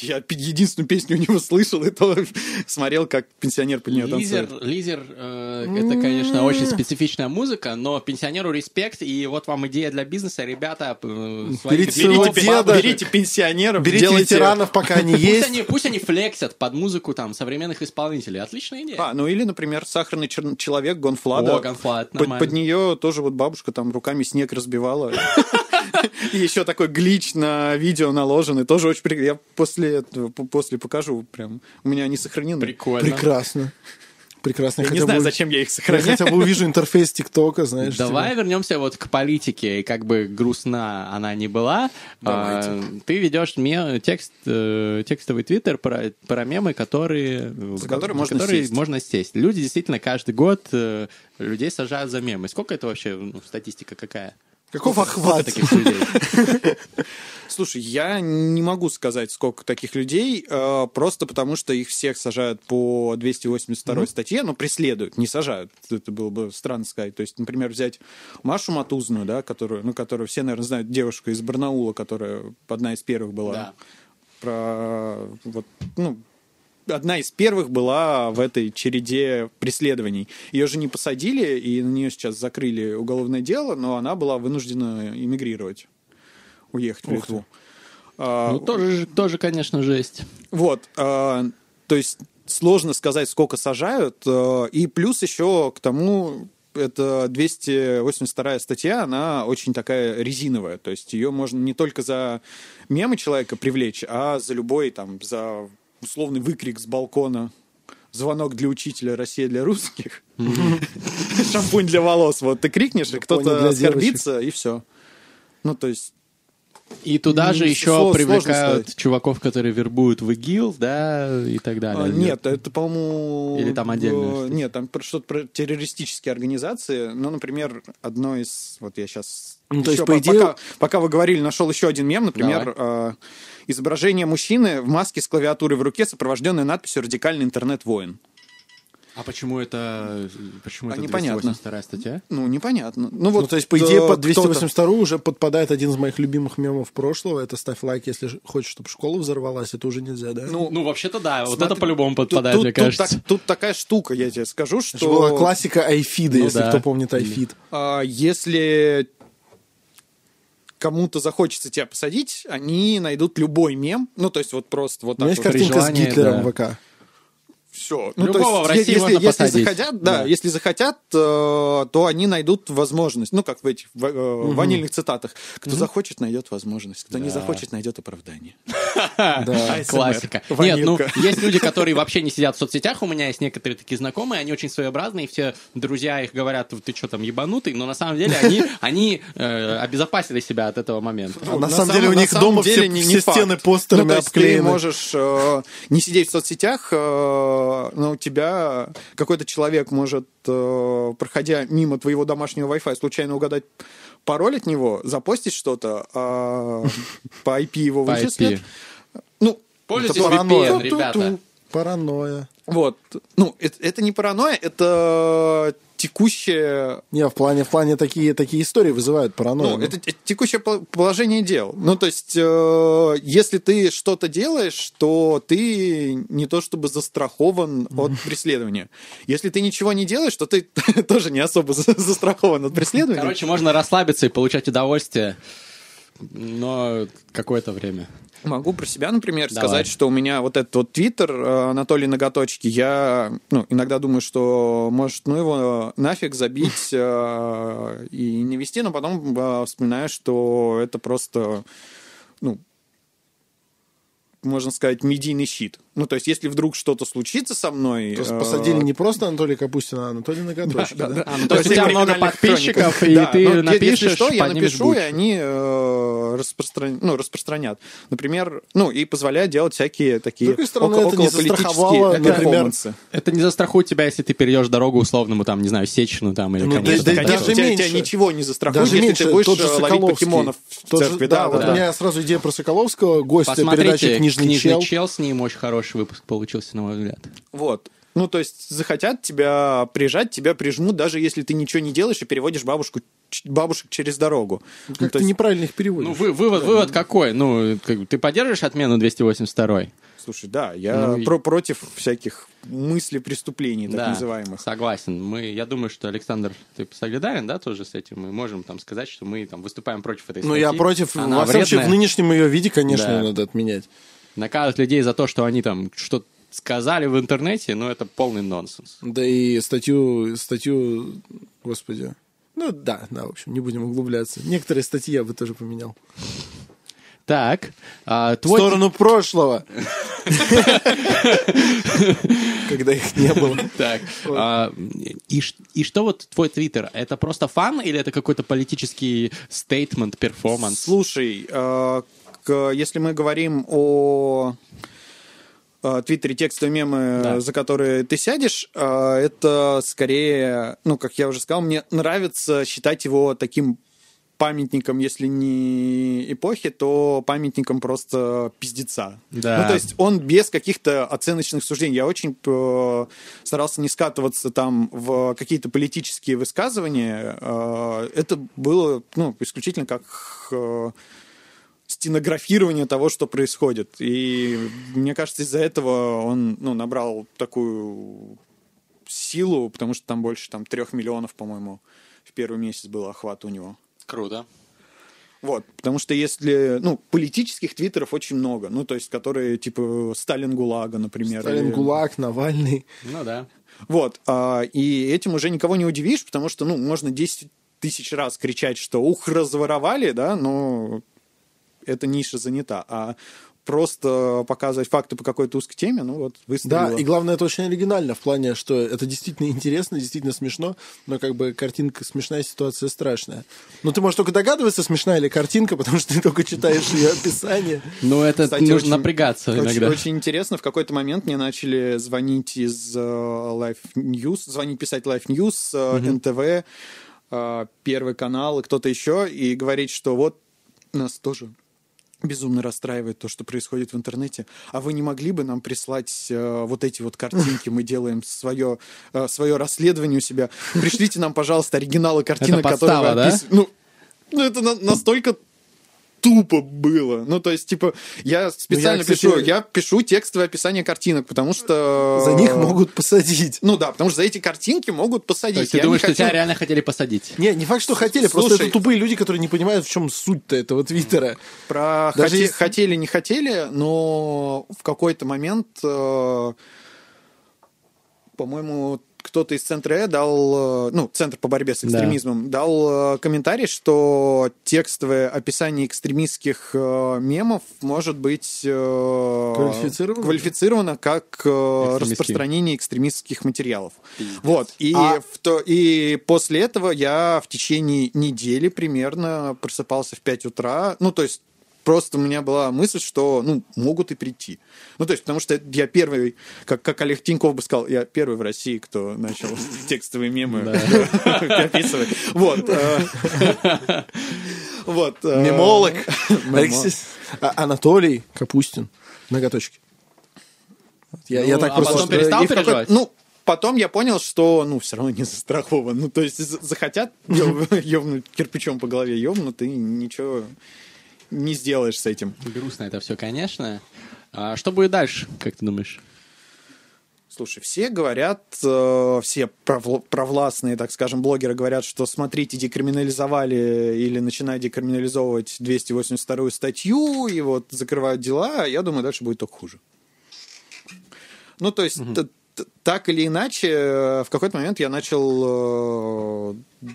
Я единственную песню у него слышал, и то смотрел, как пенсионер под нее Лизер, танцует. Лизер э, это, конечно, очень специфичная музыка, но пенсионеру респект, и вот вам идея для бизнеса, ребята, э, свои Берите Берите, деда. берите пенсионеров, Берите делайте... ветеранов, пока они Пусть есть. они, пусть они флексят под музыку там современных исполнителей. Отличная идея. А, ну или, например, сахарный чер- человек Гонфлада. О, Гонфлад, под, под нее тоже вот бабушка там руками снег разбивала. И еще такой глич на видео наложен, и тоже очень прикольно. Я после этого, после покажу, прям, у меня они сохранены. Прикольно. Прекрасно. Прекрасно. Я не хотя знаю, бы- зачем я их Я сохраняю. хотя бы увижу интерфейс ТикТока, знаешь. Давай типа. вернемся вот к политике, и как бы грустна она не была. Давайте. а, ты ведешь ме- текст, э, текстовый твиттер про, про мемы, которые, За которые можно которые сесть. можно сесть. Люди действительно каждый год э, людей сажают за мемы. Сколько это вообще, ну, статистика какая? Каков Сколько охват? таких людей? Слушай, я не могу сказать, сколько таких людей, э, просто потому что их всех сажают по 282 статье, но преследуют, не сажают. Это было бы странно сказать. То есть, например, взять Машу Матузную, да, которую, ну, которую все, наверное, знают, девушка из Барнаула, которая одна из первых была. Да. Про вот, ну, одна из первых была в этой череде преследований. Ее же не посадили, и на нее сейчас закрыли уголовное дело, но она была вынуждена эмигрировать, уехать в. Литву. А, Ну, тоже, же- тоже, конечно, жесть. Вот, а, то есть сложно сказать, сколько сажают, а, и плюс еще к тому это 282 статья, она очень такая резиновая, то есть ее можно не только за мемы человека привлечь, а за любой там, за условный выкрик с балкона, звонок для учителя «Россия для русских», шампунь для волос, вот ты крикнешь, и кто-то оскорбится, и все. Ну, то есть И туда же еще привлекают чуваков, которые вербуют в ИГИЛ, да, и так далее. А, Нет, это, по-моему... Или там отдельная э? Нет, там что-то про террористические организации. Ну, например, одно из... Вот я сейчас... Ну, то есть, по идее- Пока, пока вы говорили, нашел еще один мем. Например, изображение мужчины в маске с клавиатурой в руке, сопровожденное надписью «Радикальный интернет-воин». А почему это, почему А, это непонятно. 282 статья? Ну, непонятно. Ну, вот, Ну, то есть, по идее, под кто-то- 282 уже подпадает один из моих любимых мемов прошлого. Это ставь лайк, если хочешь, чтобы школа взорвалась. Это уже нельзя, да? Ну, Ну, вообще-то да, вот смотри, это по-любому тут- подпадает, тут- мне тут кажется. так- тут такая штука, я тебе скажу, Это же что... была классика айфида, Ну если да. кто помнит айфид. А, если кому-то захочется тебя посадить, они найдут любой мем. Ну, то есть вот просто вот У меня так есть вот. картинка с Гитлером да. в ВК. Все. Любого в России если, можно если посадить. захотят, да, Да. если захотят, э, то они найдут возможность. Ну, как в этих в- э, ванильных цитатах. Кто захочет, найдет возможность. Кто не Да. захочет, найдет оправдание. Классика. Нет, ну, есть люди, которые вообще не сидят в соцсетях. У меня есть некоторые такие знакомые, они очень своеобразные, все друзья их говорят, ты что там, ебанутый? Но на самом деле они, они э, обезопасили себя от этого момента. А на самом деле у них дома все, не- не стены постерами Ну, есть обклеены. ты можешь не сидеть в соцсетях, э, но у тебя какой-то человек может, э, проходя мимо твоего домашнего Wi-Fi, случайно угадать пароль от него, запостить что-то, а по IP его вычислят. IP. Ну, Пользуйтесь это паранойя. VPN, ребята. Паранойя. Вот. Ну, это, это не паранойя, это текущее Не, в плане, в плане такие, такие истории вызывают паранойю. Ну, это те- текущее пол- положение дел. Ну, то есть, э, если ты что-то делаешь, то ты не то чтобы застрахован от преследования. Если ты ничего не делаешь, то ты тоже не особо за- застрахован от преследования. Короче, можно расслабиться и получать удовольствие, но какое-то время. Могу про себя, например, Давай. сказать, что у меня вот этот вот твиттер э, Анатолий Ноготочки, я ну, иногда думаю, что может ну его нафиг забить э, и не вести, но потом э, вспоминаю, что это просто, ну, можно сказать, медийный щит. Ну, то есть, если вдруг что-то случится со мной... То есть э, посадили не просто Анатолия Капустина, а Анатолия Ноготочки, да? А, ну, то есть у тебя много подписчиков, и ты ну, напишешь, Если что, я напишу, и они э, ну, распространят. Например, ну, и позволяют делать всякие такие С другой стороны, око- это не околополитические застраховало, например, перформансы. Это не застрахует тебя, если ты перейдешь дорогу условному, там, не знаю, Сечину там или Ну, кому-то даже тебя, меньше. тебя ничего не застрахует, если ты будешь э, ловить Соколовский. покемонов в церкви. да, Да, вот у меня сразу идея про Соколовского, гость передачи «Книжный, чел». с ним очень хороший выпуск получился, на мой взгляд. Вот. Ну, то есть захотят тебя прижать, тебя прижмут, даже если ты ничего не делаешь и переводишь бабушку, бабушек через дорогу. Ну, Как то ты есть, неправильно их переводишь. Ну, вы, вывод, вывод какой? Ну, как ты поддерживаешь отмену 282 Слушай, да, я Ну, про- против всяких мыслей преступлений, так да, называемых. согласен. Мы, я думаю, что, Александр, ты солидарен, да, тоже с этим? Мы можем там сказать, что мы там выступаем против этой Ну, статьи. я против, Она во всяком случае, вредная. в нынешнем ее виде, конечно, Да. надо отменять. Наказывать людей за то, что они там что-то сказали в интернете, ну, это полный нонсенс. Да и статью, статью, господи, ну да, да, в общем, не будем углубляться. Некоторые статьи я бы тоже поменял. Так, а, В твой... сторону прошлого. Когда их не было. Так, а, и, что вот твой твиттер? Это просто фан или это какой-то политический стейтмент, перформанс? Слушай, к- если мы говорим о э, Твиттере текстовые мемы, Да. за которые ты сядешь, э, это скорее, ну, как я уже сказал, мне нравится считать его таким памятником, если не эпохи, то памятником просто пиздеца. Да. Ну, то есть он без каких-то оценочных суждений. Я очень э, старался не скатываться там в какие-то политические высказывания. Э, это было, ну, исключительно как э, стенографирование того, что происходит. И мне кажется, из-за этого он ну, набрал такую силу, потому что там больше там, трех миллионов, по-моему, в первый месяц был охват у него. Круто. Вот, потому что если, ну, политических твиттеров очень много, ну, то есть, которые, типа, Сталин ГУЛАГа, например. Сталин или- ГУЛАГ, Навальный. Ну да. Вот, а, и этим уже никого не удивишь, потому что, ну, можно 10 тысяч раз кричать, что ух, разворовали, да, но эта ниша занята. А просто показывать факты по какой-то узкой теме, ну вот, выстрелило. Да, и главное, это очень оригинально в плане, что это действительно интересно, действительно смешно, но как бы картинка смешная, ситуация страшная. Но ты можешь только догадываться, смешная ли картинка, потому что ты только читаешь ее описание. Ну, это Кстати, нужно очень- напрягаться Очень, иногда. очень интересно, в какой-то момент мне начали звонить из э, Life News, звонить писать Life News, э, НТВ, э, Первый канал и кто-то еще, и говорить, что вот нас тоже безумно расстраивает то, что происходит в интернете. А вы не могли бы нам прислать э, вот эти вот картинки? Мы делаем свое, э, свое расследование у себя. Пришлите нам, пожалуйста, оригиналы картинок, которые вы да? Ну, ну, это на- настолько тупо было. Ну, то есть, типа, я специально кстати, пишу, я пишу текстовое описание картинок, потому что... За них могут посадить. Ну да, потому что за эти картинки могут посадить. То есть ты Я думаешь, что хотел- тебя реально хотели посадить? Не, не факт, что хотели, просто Слушай. это тупые люди, которые не понимают, в чем суть-то этого твиттера. Про Даже хоте- если- хотели, не хотели, но в какой-то момент, э, по-моему, кто-то из центра Э дал, э, ну, Центр по борьбе с Да. экстремизмом, дал э, комментарий, что текстовое описание экстремистских э, мемов может быть Квалифицировано? квалифицировано как распространение экстремистских материалов. Вот. И, А- в то, и после этого я в течение недели примерно просыпался в 5 утра. Ну, то есть просто у меня была мысль, что ну, могут и прийти. Ну, то есть, потому что я первый, как, как Олег Тиньков бы сказал, я первый в России, кто начал текстовые мемы описывать. Вот. э, Вот. э, Мемолог. А- Анатолий Капустин. Ноготочки. Я, я Ну, так а просто... потом перестал переживать? Ну, потом я понял, что, ну, все равно не застрахован. Ну, то есть, за- захотят ёб- ёбнуть кирпичом по голове, ёбнут, и ничего не сделаешь с этим. Грустно это все, конечно. А что будет дальше, как ты думаешь? Слушай, все говорят, э, все провл- провластные, так скажем, блогеры говорят, что смотрите, декриминализовали или начинают декриминализовывать 282 статью, и вот закрывают дела, я думаю, дальше будет только хуже. Ну, то есть, т- т- так или иначе, э, в какой-то момент я начал э,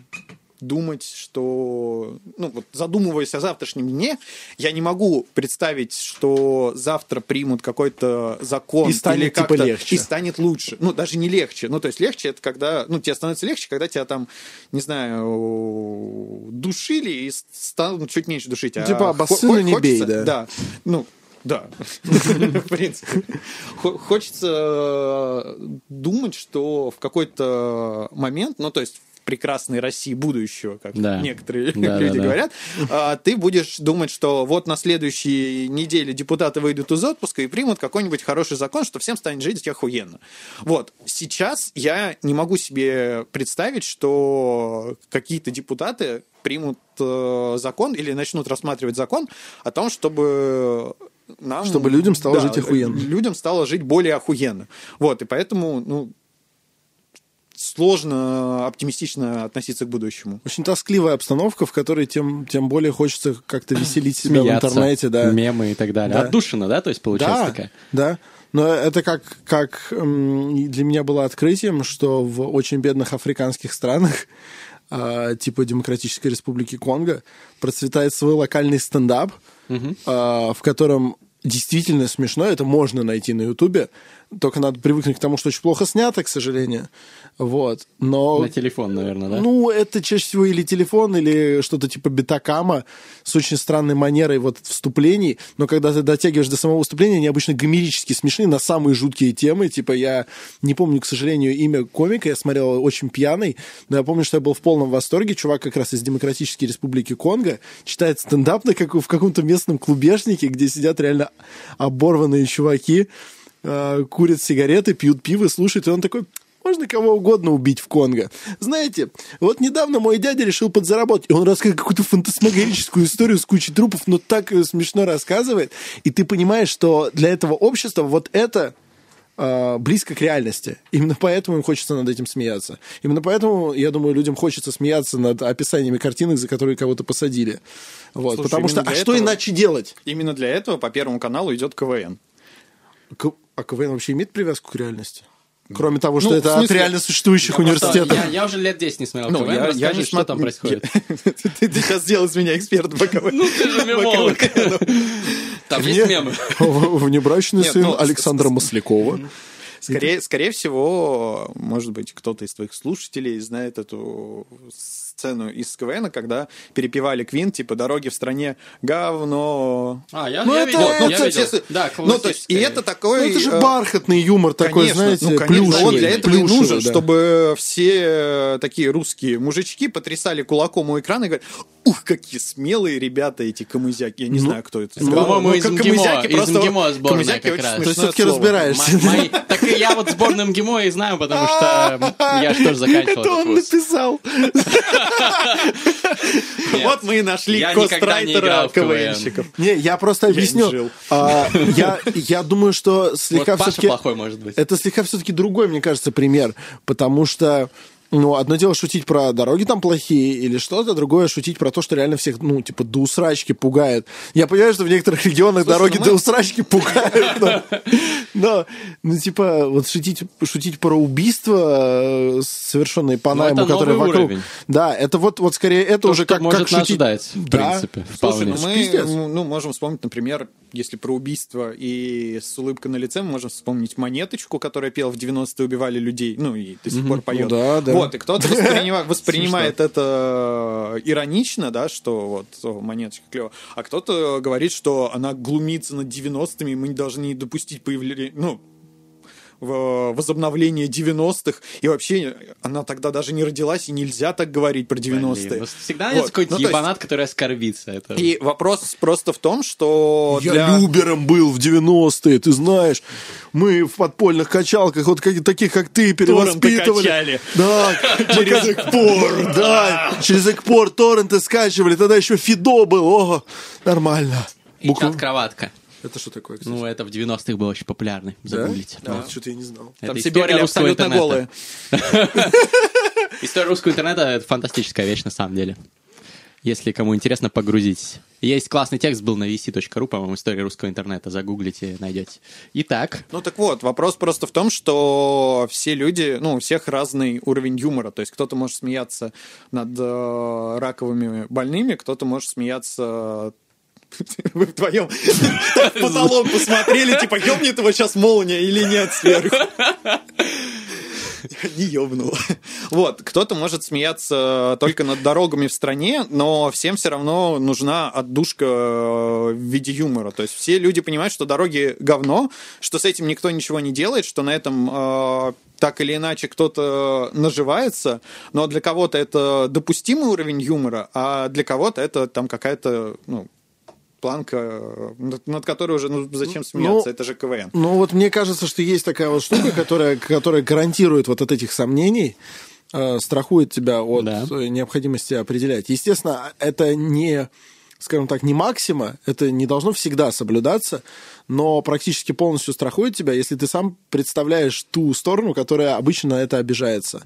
думать, что, ну, вот задумываясь о завтрашнем дне, я не могу представить, что завтра примут какой-то закон И станет, или типа, легче. и станет лучше. Ну, даже не легче. Ну, то есть легче это когда, ну, тебе становится легче, когда тебя там, не знаю, душили и станут чуть меньше душить. А Типа, обоссы, хо- но не бей, да. Да. Ну, да, в принципе. Хо- Хочется э, думать, что в какой-то момент, ну, то есть прекрасной России будущего, как Да. некоторые Да, люди да, да. говорят, а, ты будешь думать, что вот на следующей неделе депутаты выйдут из отпуска и примут какой-нибудь хороший закон, что всем станет жить охуенно. Вот. Сейчас я не могу себе представить, что какие-то депутаты примут э, закон или начнут рассматривать закон о том, чтобы нам... Чтобы людям стало жить охуенно. Людям стало жить более охуенно. Вот, и поэтому, ну, сложно оптимистично относиться к будущему. Очень тоскливая обстановка, в которой тем, тем более хочется как-то веселить себя Смеяться, в интернете, да. мемы и так далее. Да. Отдушина, да, то есть получается да, такая? Да, но это как, как м, для меня было открытием, что в очень бедных африканских странах, а, типа Демократической Республики Конго, процветает свой локальный стендап, а, в котором действительно смешно, это можно найти на Ютубе, только надо привыкнуть к тому, что очень плохо снято, к сожалению. Вот. Но На телефон, наверное, да? ну, это чаще всего или телефон, или что-то типа битакама с очень странной манерой вот вступлений. Но когда ты дотягиваешь до самого выступления, они обычно гомерически смешны на самые жуткие темы. Типа я не помню, к сожалению, имя комика, я смотрел очень пьяный, но я помню, что я был в полном восторге. Чувак как раз из Демократической Республики Конго читает стендап на как, в каком-то местном клубешнике, где сидят реально оборванные чуваки, э, курят сигареты, пьют пиво, слушают, и он такой, можно кого угодно убить в Конго. Знаете, вот недавно мой дядя решил подзаработать, и он рассказывает какую-то фантасмагорическую историю с кучей трупов, но так ее смешно рассказывает, и ты понимаешь, что для этого общества вот это э, близко к реальности. Именно поэтому им хочется над этим смеяться. Именно поэтому, я думаю, людям хочется смеяться над описаниями картинок, за которые кого-то посадили. Вот, Слушай, потому что, а для что этого- иначе делать? Именно для этого по Первому каналу идет КВН. К- А КВН вообще имеет привязку к реальности? Кроме того, что Ну, это в от смысле- реально существующих университетов. Я, я уже лет 10 не смотрел Ну, КВН, я- я расскажи, не что смотр- там происходит. Ты, ты сейчас сделал из меня эксперта по КВН. Ну, ты же мемолог. Там есть мемы. Внебрачный Нет, сын ну, Александра с- Маслякова. Скорее, скорее всего, может быть, кто-то из твоих слушателей знает эту сцену из КВН, когда перепевали Квин, типа «Дороги в стране говно». А, я, Ну, я это- видел, ну, я кстати, видел. если- Да, Ну, то есть, и это Ну, такой... это же э, бархатный юмор такой, Конечно, знаете, ну, конечно, плюшевый. он для этого и плюшевый, нужен, да. чтобы все такие русские мужички потрясали кулаком у экрана и говорят, ух, какие смелые ребята эти камызяки. Я не знаю, кто это ну, сказал. по-моему, Ну, из МГИМО, из просто- МГИМО сборная как раз. То есть все-таки разбираешься. Мои- Так и я вот сборную МГИМО и знаю, потому что я же тоже заканчивал Это он написал. Вот мы и нашли Я никогда не играл кострайтера в КВН. КВНщиков. Не, я просто объясню. А, Я я думаю, что слегка все-таки... плохой, может быть. Это слегка все-таки другой, мне кажется, пример. Потому что, ну, одно дело шутить про дороги там плохие или что-то, другое шутить про то, что реально всех, ну, типа, до усрачки пугает. Я понимаю, что в некоторых регионах дороги мы- до усрачки пугают, но, но, ну, типа, вот шутить, шутить про убийство, э, совершенные по Ну, найму, которые новый вокруг. уровень. Да, это вот, вот скорее, это То, уже как, может как нас шутить. ждать, в Да. принципе, Слушай, ну мы ну, ну, можем вспомнить, например, если про убийство и с улыбкой на лице, мы можем вспомнить монеточку, которая пела в 90-е, убивали людей, ну и до сих пор поет. Ну да, да. Вот, и кто-то воспринима- воспринимает это иронично, да, что вот о, монеточка клево, а кто-то говорит, что она глумится над 90-ми, и мы не должны допустить появления, ну, возобновление 90-х, и вообще она тогда даже не родилась, и нельзя так говорить про 90-е. Блин, Всегда найдется Вот. какой-то Ну, то есть- ебанат, который оскорбится. Это... И вопрос просто в том, что Я для... любером был в 90-е, ты знаешь. Мы в подпольных качалках, вот как- таких, как ты, перевоспитывали. Да, через Экпор. Да, через Экпор торренты скачивали. Тогда еще Фидо был. Ого, нормально. И чат-кроватка. Это что такое, кстати? Ну, это в 90-х было очень популярный. Загуглите. Да? Да. Что-то я не знал. Это Там история русского абсолютно интернета. голые. История русского интернета — это фантастическая вещь на самом деле. Если кому интересно, погрузитесь. Есть классный текст, был на vc.ru, по-моему, история русского интернета. Загуглите, найдете. Итак, Ну так вот, вопрос просто в том, что все люди, ну, у всех разный уровень юмора. То есть кто-то может смеяться над э, раковыми больными, кто-то может смеяться вы вдвоем в потолок посмотрели, типа, ёбнет его сейчас молния или нет сверху. Не ёбнуло. Вот, кто-то может смеяться только над дорогами в стране, но всем все равно нужна отдушка э, в виде юмора. То есть все люди понимают, что дороги говно, что с этим никто ничего не делает, что на этом э, так или иначе кто-то наживается, но для кого-то это допустимый уровень юмора, а для кого-то это там какая-то ну, планка, над, над которой уже ну, зачем смеяться, ну, это же КВН. Ну вот мне кажется, что есть такая вот штука, которая, которая гарантирует вот от этих сомнений, э, страхует тебя от да. необходимости определять. Естественно, это не скажем так, не максима, это не должно всегда соблюдаться, но практически полностью страхует тебя, если ты сам представляешь ту сторону, которая обычно на это обижается.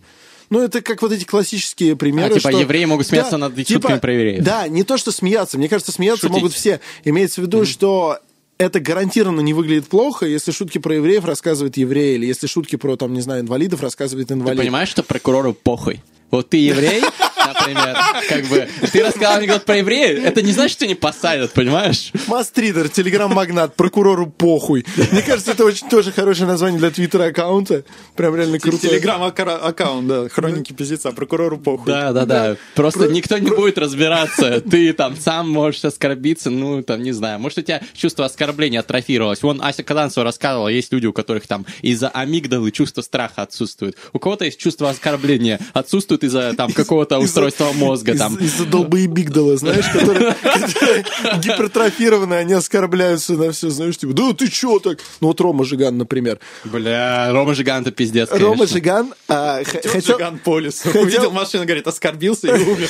Ну, это как вот эти классические примеры. А, типа, что... евреи могут смеяться да, над типа, шутками про евреев. Да, не то, что смеяться. Мне кажется, смеяться Шутить. могут все. Имеется в виду, mm-hmm. что это гарантированно не выглядит плохо, если шутки про евреев рассказывает еврей, или если шутки про, там, не знаю, инвалидов рассказывает инвалид. Ты понимаешь, что прокурору похуй? Вот ты еврей, например, как бы, ты рассказал анекдот про евреев, это не значит, что не посадят, понимаешь? Мастридер, телеграм-магнат, прокурору похуй. Мне кажется, это очень тоже хорошее название для твиттера-аккаунта. Прям реально круто. Телеграм-аккаунт, да, хроники пиздеца, прокурору похуй. Да, да, да. Просто никто не будет разбираться. Ты там сам можешь оскорбиться, ну, там, не знаю. Может, у тебя чувство оскорбления атрофировалось. Вон Ася Каданцева рассказывала, есть люди, у которых там из-за амигдалы чувство страха отсутствует. У кого-то есть чувство оскорбления, отсутствует из-за там какого-то устройства мозга. Там. Из-за долбоебигдала, знаешь, которые гипертрофированы, они оскорбляются на все, знаешь, типа, да ты чё так? Ну вот Рома Жиган, например. Бля, Рома Жиган это пиздец, Рома Жиган... А, хотел... Жиган по лесу. Увидел машину, говорит, оскорбился и умер.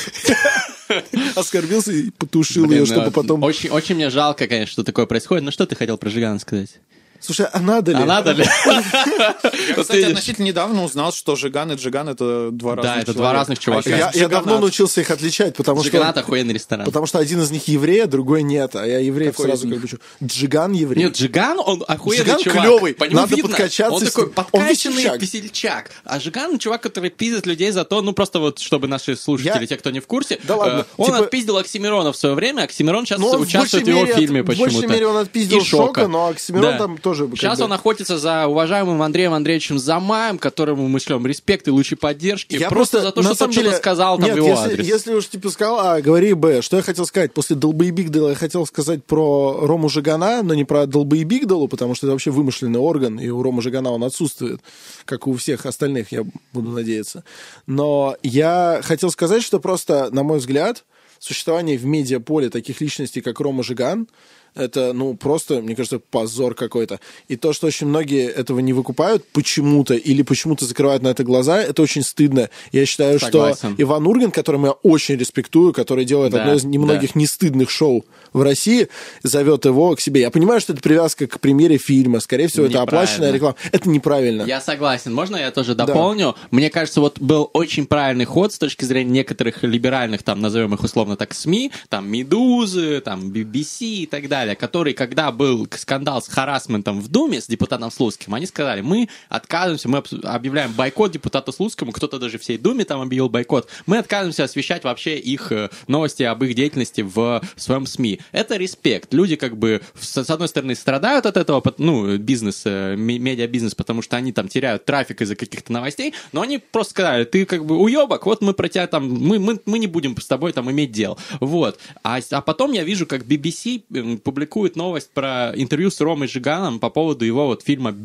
Оскорбился и потушил ее, чтобы ну, потом... Очень, очень мне жалко, конечно, что такое происходит. Но что ты хотел про Жигана сказать? Слушай, а надо ли? А надо ли? Я, кстати, относительно недавно узнал, что Жиган и Джиган — это два разных Да, это два разных чувака. Я давно научился их отличать, потому что... Джиган — охуенный ресторан. Потому что один из них еврей, а другой нет. А я евреев сразу как бы... Джиган еврей. Нет, Джиган, он охуенный чувак. клевый, надо подкачаться. Он такой подкачанный весельчак. А Жиган — чувак, который пиздит людей за то, ну просто вот, чтобы наши слушатели, те, кто не в курсе, ладно, он типа- отпиздил Оксимирона в свое время, Оксимирон сейчас участвует в его фильме почему-то. В большей мере он отпиздил Шока, но Оксимирон там тоже... Сейчас он охотится за уважаемым Андреем Андреевичем Замаем, которому мы шлем респект и лучшие поддержки. Я просто, просто за то, что он что-то сказал там нет, его если, адрес. Если уж типа сказал, а, говори Б. Что я хотел сказать? После Долбоебигдала я хотел сказать про Рому Жигана, но не про Долбоебигдалу, потому что это вообще вымышленный орган, и у Рома Жигана он отсутствует, как и у всех остальных, я буду надеяться. Но я хотел сказать, что просто, на мой взгляд, существование в медиаполе таких личностей, как Рома Жиган, это, ну, просто, мне кажется, позор какой-то. И то, что очень многие этого не выкупают почему-то или почему-то закрывают на это глаза, это очень стыдно. Я считаю, Согласен. что Иван Ургин, которого я очень респектую, который делает да, одно из немногих да. нестыдных шоу в России, зовет его к себе. Я понимаю, что это привязка к премьере фильма. Скорее всего, это оплаченная реклама. Это неправильно. Я согласен. Можно я тоже дополню? Да. Мне кажется, вот был очень правильный ход с точки зрения некоторых либеральных, там, назовем их условно так, СМИ, там, Медузы, там, BBC и так далее далее, который, когда был скандал с харасментом в Думе с депутатом Слуцким, они сказали, мы отказываемся, мы объявляем бойкот депутату Слуцкому, кто-то даже всей Думе там объявил бойкот, мы отказываемся освещать вообще их э, новости об их деятельности в своем СМИ. Это респект. Люди как бы, с одной стороны, страдают от этого, ну, бизнес, э, медиабизнес, потому что они там теряют трафик из-за каких-то новостей, но они просто сказали, ты как бы уебок, вот мы про тебя там, мы, мы, мы не будем с тобой там иметь дел. Вот. А, а потом я вижу, как BBC публикует новость про интервью с Ромой Жиганом по поводу его вот фильма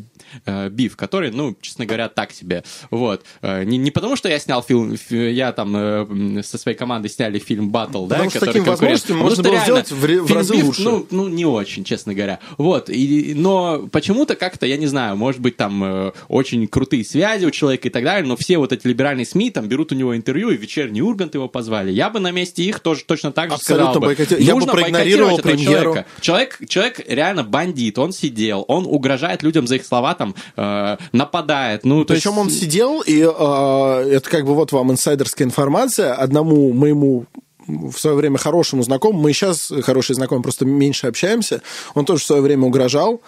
э, «Биф», который, ну, честно говоря, так себе. Вот. Э, не, не потому, что я снял фильм, я там э, со своей командой сняли фильм «Батл», да, который таким возможностям можно было сделать в, в разы Биф, лучше. Ну, ну, не очень, честно говоря. Вот. И, но почему-то как-то, я не знаю, может быть, там очень крутые связи у человека и так далее, но все вот эти либеральные СМИ там берут у него интервью, и вечерний Ургант его позвали. Я бы на месте их тоже точно так же Абсолютно сказал бойкоти... бы. Я бы проигнорировал премьеру. Человека. Человек, человек реально бандит, он сидел, он угрожает людям за их слова, там, э, нападает. Ну, Причем есть... он сидел, и э, это как бы вот вам инсайдерская информация, одному моему в свое время хорошему знакомому, мы сейчас хорошие знакомые, просто меньше общаемся, он тоже в свое время угрожал,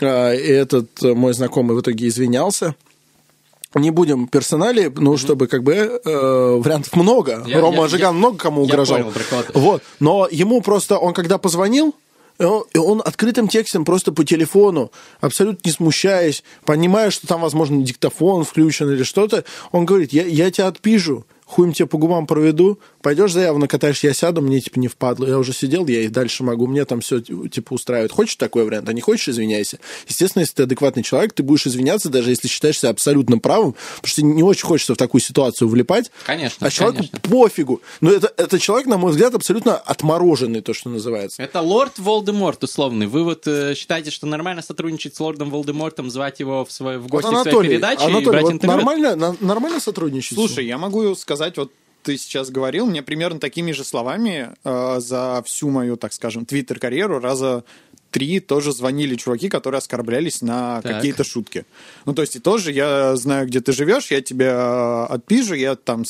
э, и этот мой знакомый в итоге извинялся, не будем персонали, ну, mm-hmm. чтобы как бы э, вариантов много. Я, Рома я, Жиган я, много кому угрожал. Я понял, вот. Но ему просто, он когда позвонил, и он открытым текстом просто по телефону, абсолютно не смущаясь, понимая, что там, возможно, диктофон включен или что-то, он говорит, я, я тебя отпишу, хуем тебе по губам проведу, пойдешь заяву накатаешь, я сяду, мне типа не впадло, я уже сидел, я и дальше могу, мне там все типа устраивает. Хочешь такой вариант, а не хочешь, извиняйся. Естественно, если ты адекватный человек, ты будешь извиняться, даже если считаешь себя абсолютно правым, потому что не очень хочется в такую ситуацию влипать. Конечно, А человеку конечно. пофигу. Но это, это человек, на мой взгляд, абсолютно отмороженный, то, что называется. Это лорд Волдеморт условный. Вы вот э, считаете, что нормально сотрудничать с лордом Волдемортом, звать его в, свой, в гости Вот, в своей Анатолий, передаче и Анатолий, брать вот интервью? нормально, на- нормально сотрудничать? Слушай, я могу сказать, вот ты сейчас говорил, мне примерно такими же словами э, за всю мою, так скажем, твиттер-карьеру раза три тоже звонили чуваки, которые оскорблялись на какие-то шутки. Ну, то есть и тоже я знаю, где ты живешь, я тебя э, отпишу, я там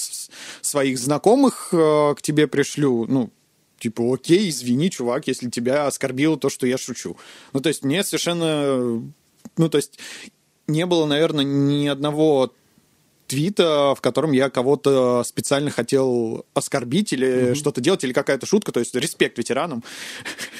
своих знакомых э, к тебе пришлю, ну, типа, окей, извини, чувак, если тебя оскорбило то, что я шучу. Ну, то есть мне совершенно... Ну, то есть не было, наверное, ни одного твита, в котором я кого-то специально хотел оскорбить или что-то делать, или какая-то шутка, то есть респект ветеранам.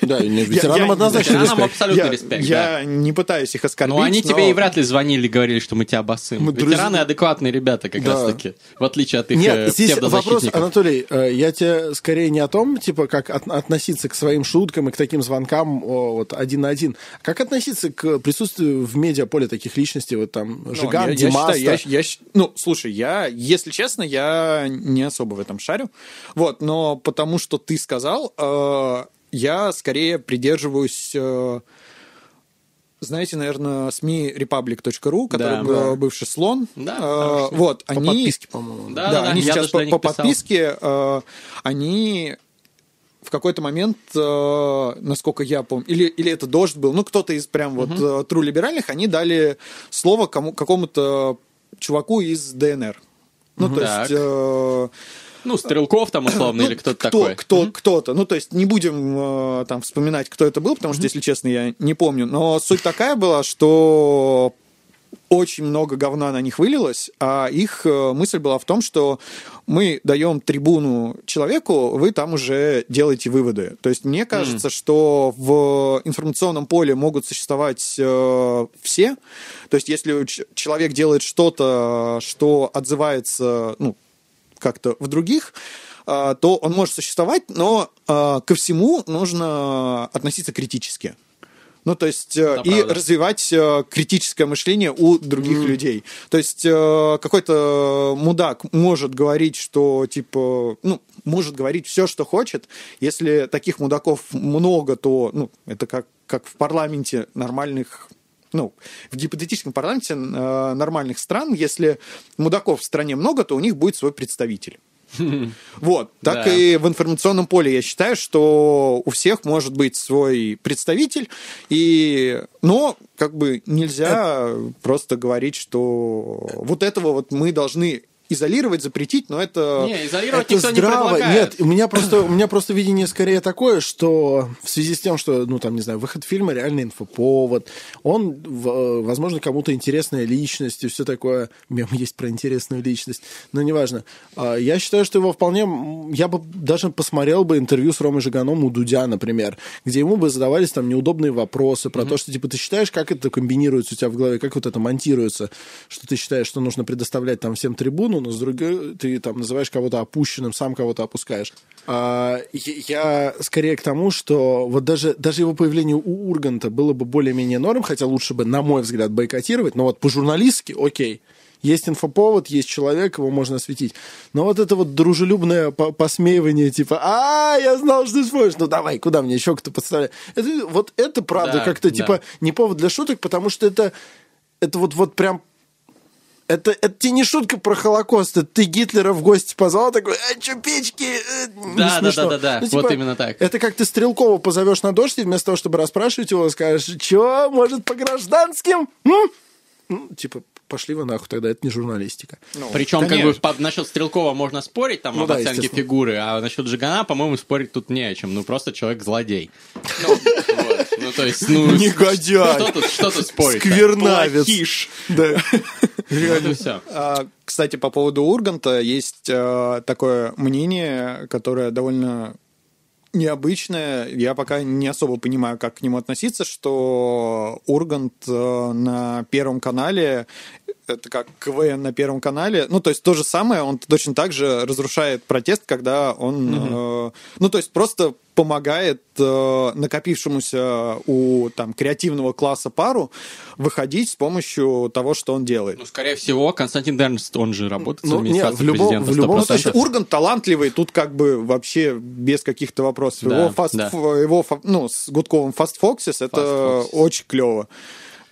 Да, ветеранам однозначно ветеранам абсолютно респект, Я не пытаюсь их оскорбить. Ну, они но- тебе и вряд ли звонили и говорили, что мы тебя басым. Мы Ветераны адекватные ребята как раз-таки, в отличие от их э, Нет, здесь вопрос. Анатолий, э, я тебе скорее не о том, типа, как от- относиться к своим шуткам и к таким звонкам вот один на один, а как относиться к присутствию в медиаполе таких личностей, вот там, Ну, Жиган, я- я я- ну, слушай, я, если честно, я не особо в этом шарю. Вот, но потому что ты сказал, э, я скорее придерживаюсь... э, знаете, наверное, СМИ republic.ru, который Да. был бывший слон. Да, Э, вот, По они... подписке, по-моему. Да, Да, да, они сейчас по, по подписке, э, они в какой-то момент, э, насколько я помню, или, или это дождь был, ну, кто-то из прям вот э, тру либеральных, они дали слово кому, какому-то чуваку из ДНР. Ну, то Так. есть... э, Ну, Стрелков там условно ну, или кто-то кто, такой. Кто, Кто-то. Ну, то есть не будем э, там вспоминать, кто это был, потому что, если честно, я не помню. Но суть такая была, что очень много говна на них вылилось, а их э, мысль была в том, что мы даем трибуну человеку, вы там уже делаете выводы. То есть мне кажется, что в информационном поле могут существовать э, все. То есть если человек делает что-то, что отзывается, ну, как-то в других, а, то он может существовать, но а, ко всему нужно относиться критически. Ну, то есть, Это и правда. развивать э, критическое мышление у других людей. То есть, э, какой-то мудак может говорить, что, типа, ну, может говорить все, что хочет. Если таких мудаков много, то, ну, это как, как в парламенте нормальных ну, в гипотетическом парламенте э, нормальных стран, если мудаков в стране много, то у них будет свой представитель. Вот. Так Да. и в информационном поле я считаю, что у всех может быть свой представитель, и... но как бы нельзя просто говорить, что вот этого вот мы должны изолировать, запретить, но это... Не, изолировать Это никто не здраво. предлагает. Нет, у меня просто у меня просто видение скорее такое, что в связи с тем, что, ну, там, не знаю, выход фильма реальный инфоповод, он, возможно, кому-то интересная личность и все такое. Мем есть про интересную личность, но неважно. А, Я считаю, что его вполне... Я бы даже посмотрел бы интервью с Ромой Жиганом у Дудя, например, где ему бы задавались там неудобные вопросы про то, что, типа, ты считаешь, как это комбинируется у тебя в голове, как вот это монтируется, что ты считаешь, что нужно предоставлять там всем трибуну, но с другой ты там называешь кого-то опущенным, сам кого-то опускаешь. А, я, скорее к тому, что вот даже, даже его появление у Урганта было бы более-менее норм, хотя лучше бы, на мой взгляд, бойкотировать, но вот по-журналистски окей. Есть инфоповод, есть человек, его можно осветить. Но вот это вот дружелюбное по- посмеивание, типа, а, я знал, что ты споришь, ну давай, куда мне еще кто подставляет? Это, вот это правда Да, как-то, да. типа, не повод для шуток, потому что это, это вот, вот прям это, это тебе не шутка про Холокост, это ты Гитлера в гости позвал, такой, а чё, печки? э, не Да, да, смешно». да, да, да, вот именно так. Это как ты Стрелкова позовешь на дождь, и вместо того, чтобы расспрашивать его, скажешь, чё, может, по гражданским? М?» Ну, типа, пошли вы нахуй, тогда это не журналистика. Причем, как бы, по- насчет Стрелкова можно спорить там Ну об да, оценке фигуры, а насчет Жигана, по-моему, спорить тут не о чем. Ну, просто человек злодей. Ну, вот. Ну, то есть, ну... Негодяй. Что тут, что тут спорить? Сквернавец. Плохиш. Да. Вот и все. А, Кстати, по поводу Урганта есть э, такое мнение, которое довольно необычное. Я пока не особо понимаю, как к нему относиться, что Ургант э, на Первом канале это как КВН на Первом канале. Ну, то есть то же самое, он точно так же разрушает протест, когда он, э, ну, то есть просто помогает э, накопившемуся у там креативного класса пару выходить с помощью того, что он делает. Ну, скорее всего, Константин Дернст, он же работает Ну, в не, администрации в любом- президента в любом 100%. Ну, то есть Ургант талантливый, тут как бы вообще без каких-то вопросов. Да, его фаст, да. его, ну, с Гудковым Fast Foxes, это Fast Foxes. очень клево.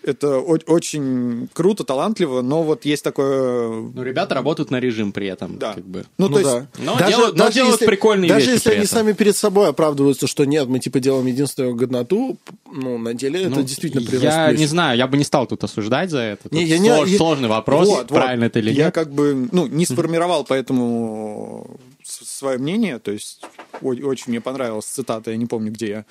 Это о- очень круто, талантливо, но вот есть такое... Ну, ребята работают на режим при этом, Да. как бы. Ну, Ну то есть, да. Но делают- но делают прикольные даже вещи если они этом. сами перед собой оправдываются, что нет, мы типа делаем единственную годноту, ну, на деле это Ну, действительно приносит Я плюс. не знаю, я бы не стал тут осуждать за это. Тут Не, я не- слож- я- Сложный вопрос, Вот, вот. правильно это или Я нет. как бы, ну, не сформировал поэтому свое мнение, то есть очень мне понравилась цитата, я не помню, где я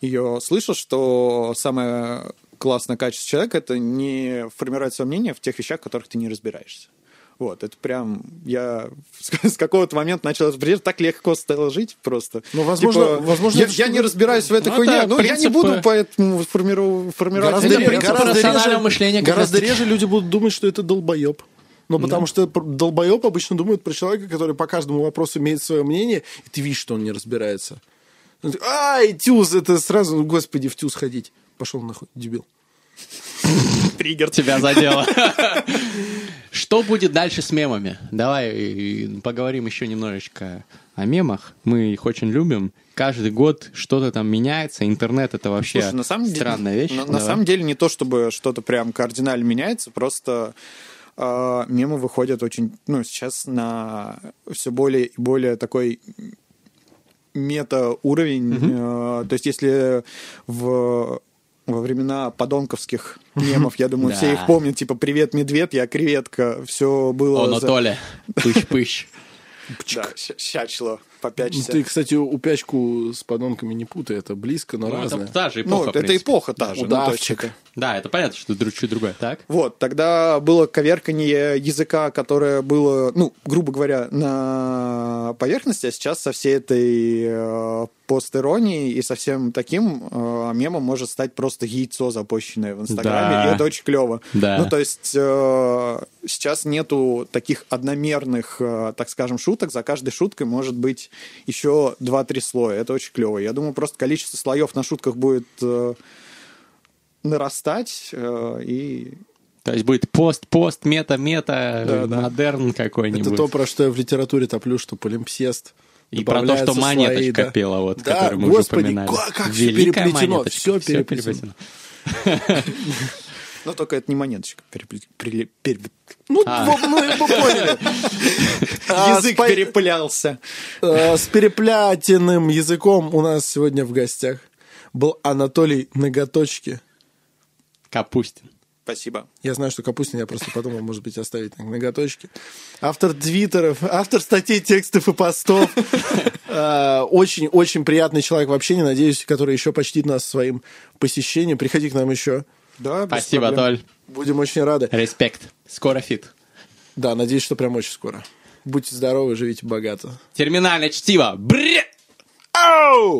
ее слышал, что самое классное качество человека — это не формировать свое мнение в тех вещах, в которых ты не разбираешься. Вот, это прям, я с какого-то момента начал разбираться, так легко стало жить просто. Ну, возможно- Типа, возможно, я, это я не разбираюсь в этой Ну, хуйне, это ну, я не буду поэтому формиров- формировать Гораздо, Это мнение. ре- принцип гораздо реже, мышления гораздо реже люди будут думать, что это долбоеб. Ну, потому что долбоеб обычно думает про человека, который по каждому вопросу имеет свое мнение, и ты видишь, что он не разбирается. Ай, тюз, это сразу, ну, господи, в тюз ходить. Пошел нахуй, дебил. Триггер. Тебя задело. Что будет дальше с мемами? Давай поговорим еще немножечко о мемах. Мы их очень любим. Каждый год что-то там меняется. Интернет это вообще Слушай, на самом деле, странная вещь. На, на самом деле не то, чтобы что-то прям кардинально меняется, просто э, мемы выходят очень, ну, сейчас на все более и более такой мета-уровень. Э, то есть если в во времена подонковских мемов, я думаю, все их помнят, типа «Привет, медведь, я креветка», все было... О, Толя. Пыщ-пыщ. Да, щ- щачло, Ну, попячься. Ты, кстати, упячку с подонками не путай, это близко, но Ну, разное. это та же Ну, эпоха, в это эпоха та же. ну, Удавчик. это- Да, это понятно, что друг чуть другое. Так? Вот, тогда было коверканье языка, которое было, ну, грубо говоря, на поверхности, а сейчас со всей этой э, постеронией и со всем таким э, мемом может стать просто яйцо, запущенное в Инстаграме, Да. и это очень клево. Да. Ну, то есть э, сейчас нету таких одномерных, э, так скажем, шуток, за каждой шуткой может быть еще 2-3 слоя, это очень клево. Я думаю, просто количество слоев на шутках будет э, нарастать, э, и То есть будет пост, пост, мета, мета, Да, да. модерн какой-нибудь. Это то, про что я в литературе топлю, что полимпсест. И про то, что монеточка пела, вот, да, которую мы господи, уже упоминали. как, как все Великая переплетено, все переплетено. Но только это не монеточка. Ну, А. мы мы поняли. А, Язык переплялся. э, С переплятенным языком у нас сегодня в гостях был Анатолий Ноготочки. Капустин. Спасибо. Я знаю, что Капустин, я просто подумал, может быть, оставить ноготочки. Автор твиттеров, автор статей, текстов и постов. Э, Очень-очень приятный человек в общении, надеюсь, который еще почтит нас своим посещением. Приходи к нам еще. Да, Спасибо. Толь. Будем очень рады. Респект. Скоро фит. Да, надеюсь, что прям очень скоро. Будьте здоровы, живите богато. Терминальное чтиво. Бре! Ау!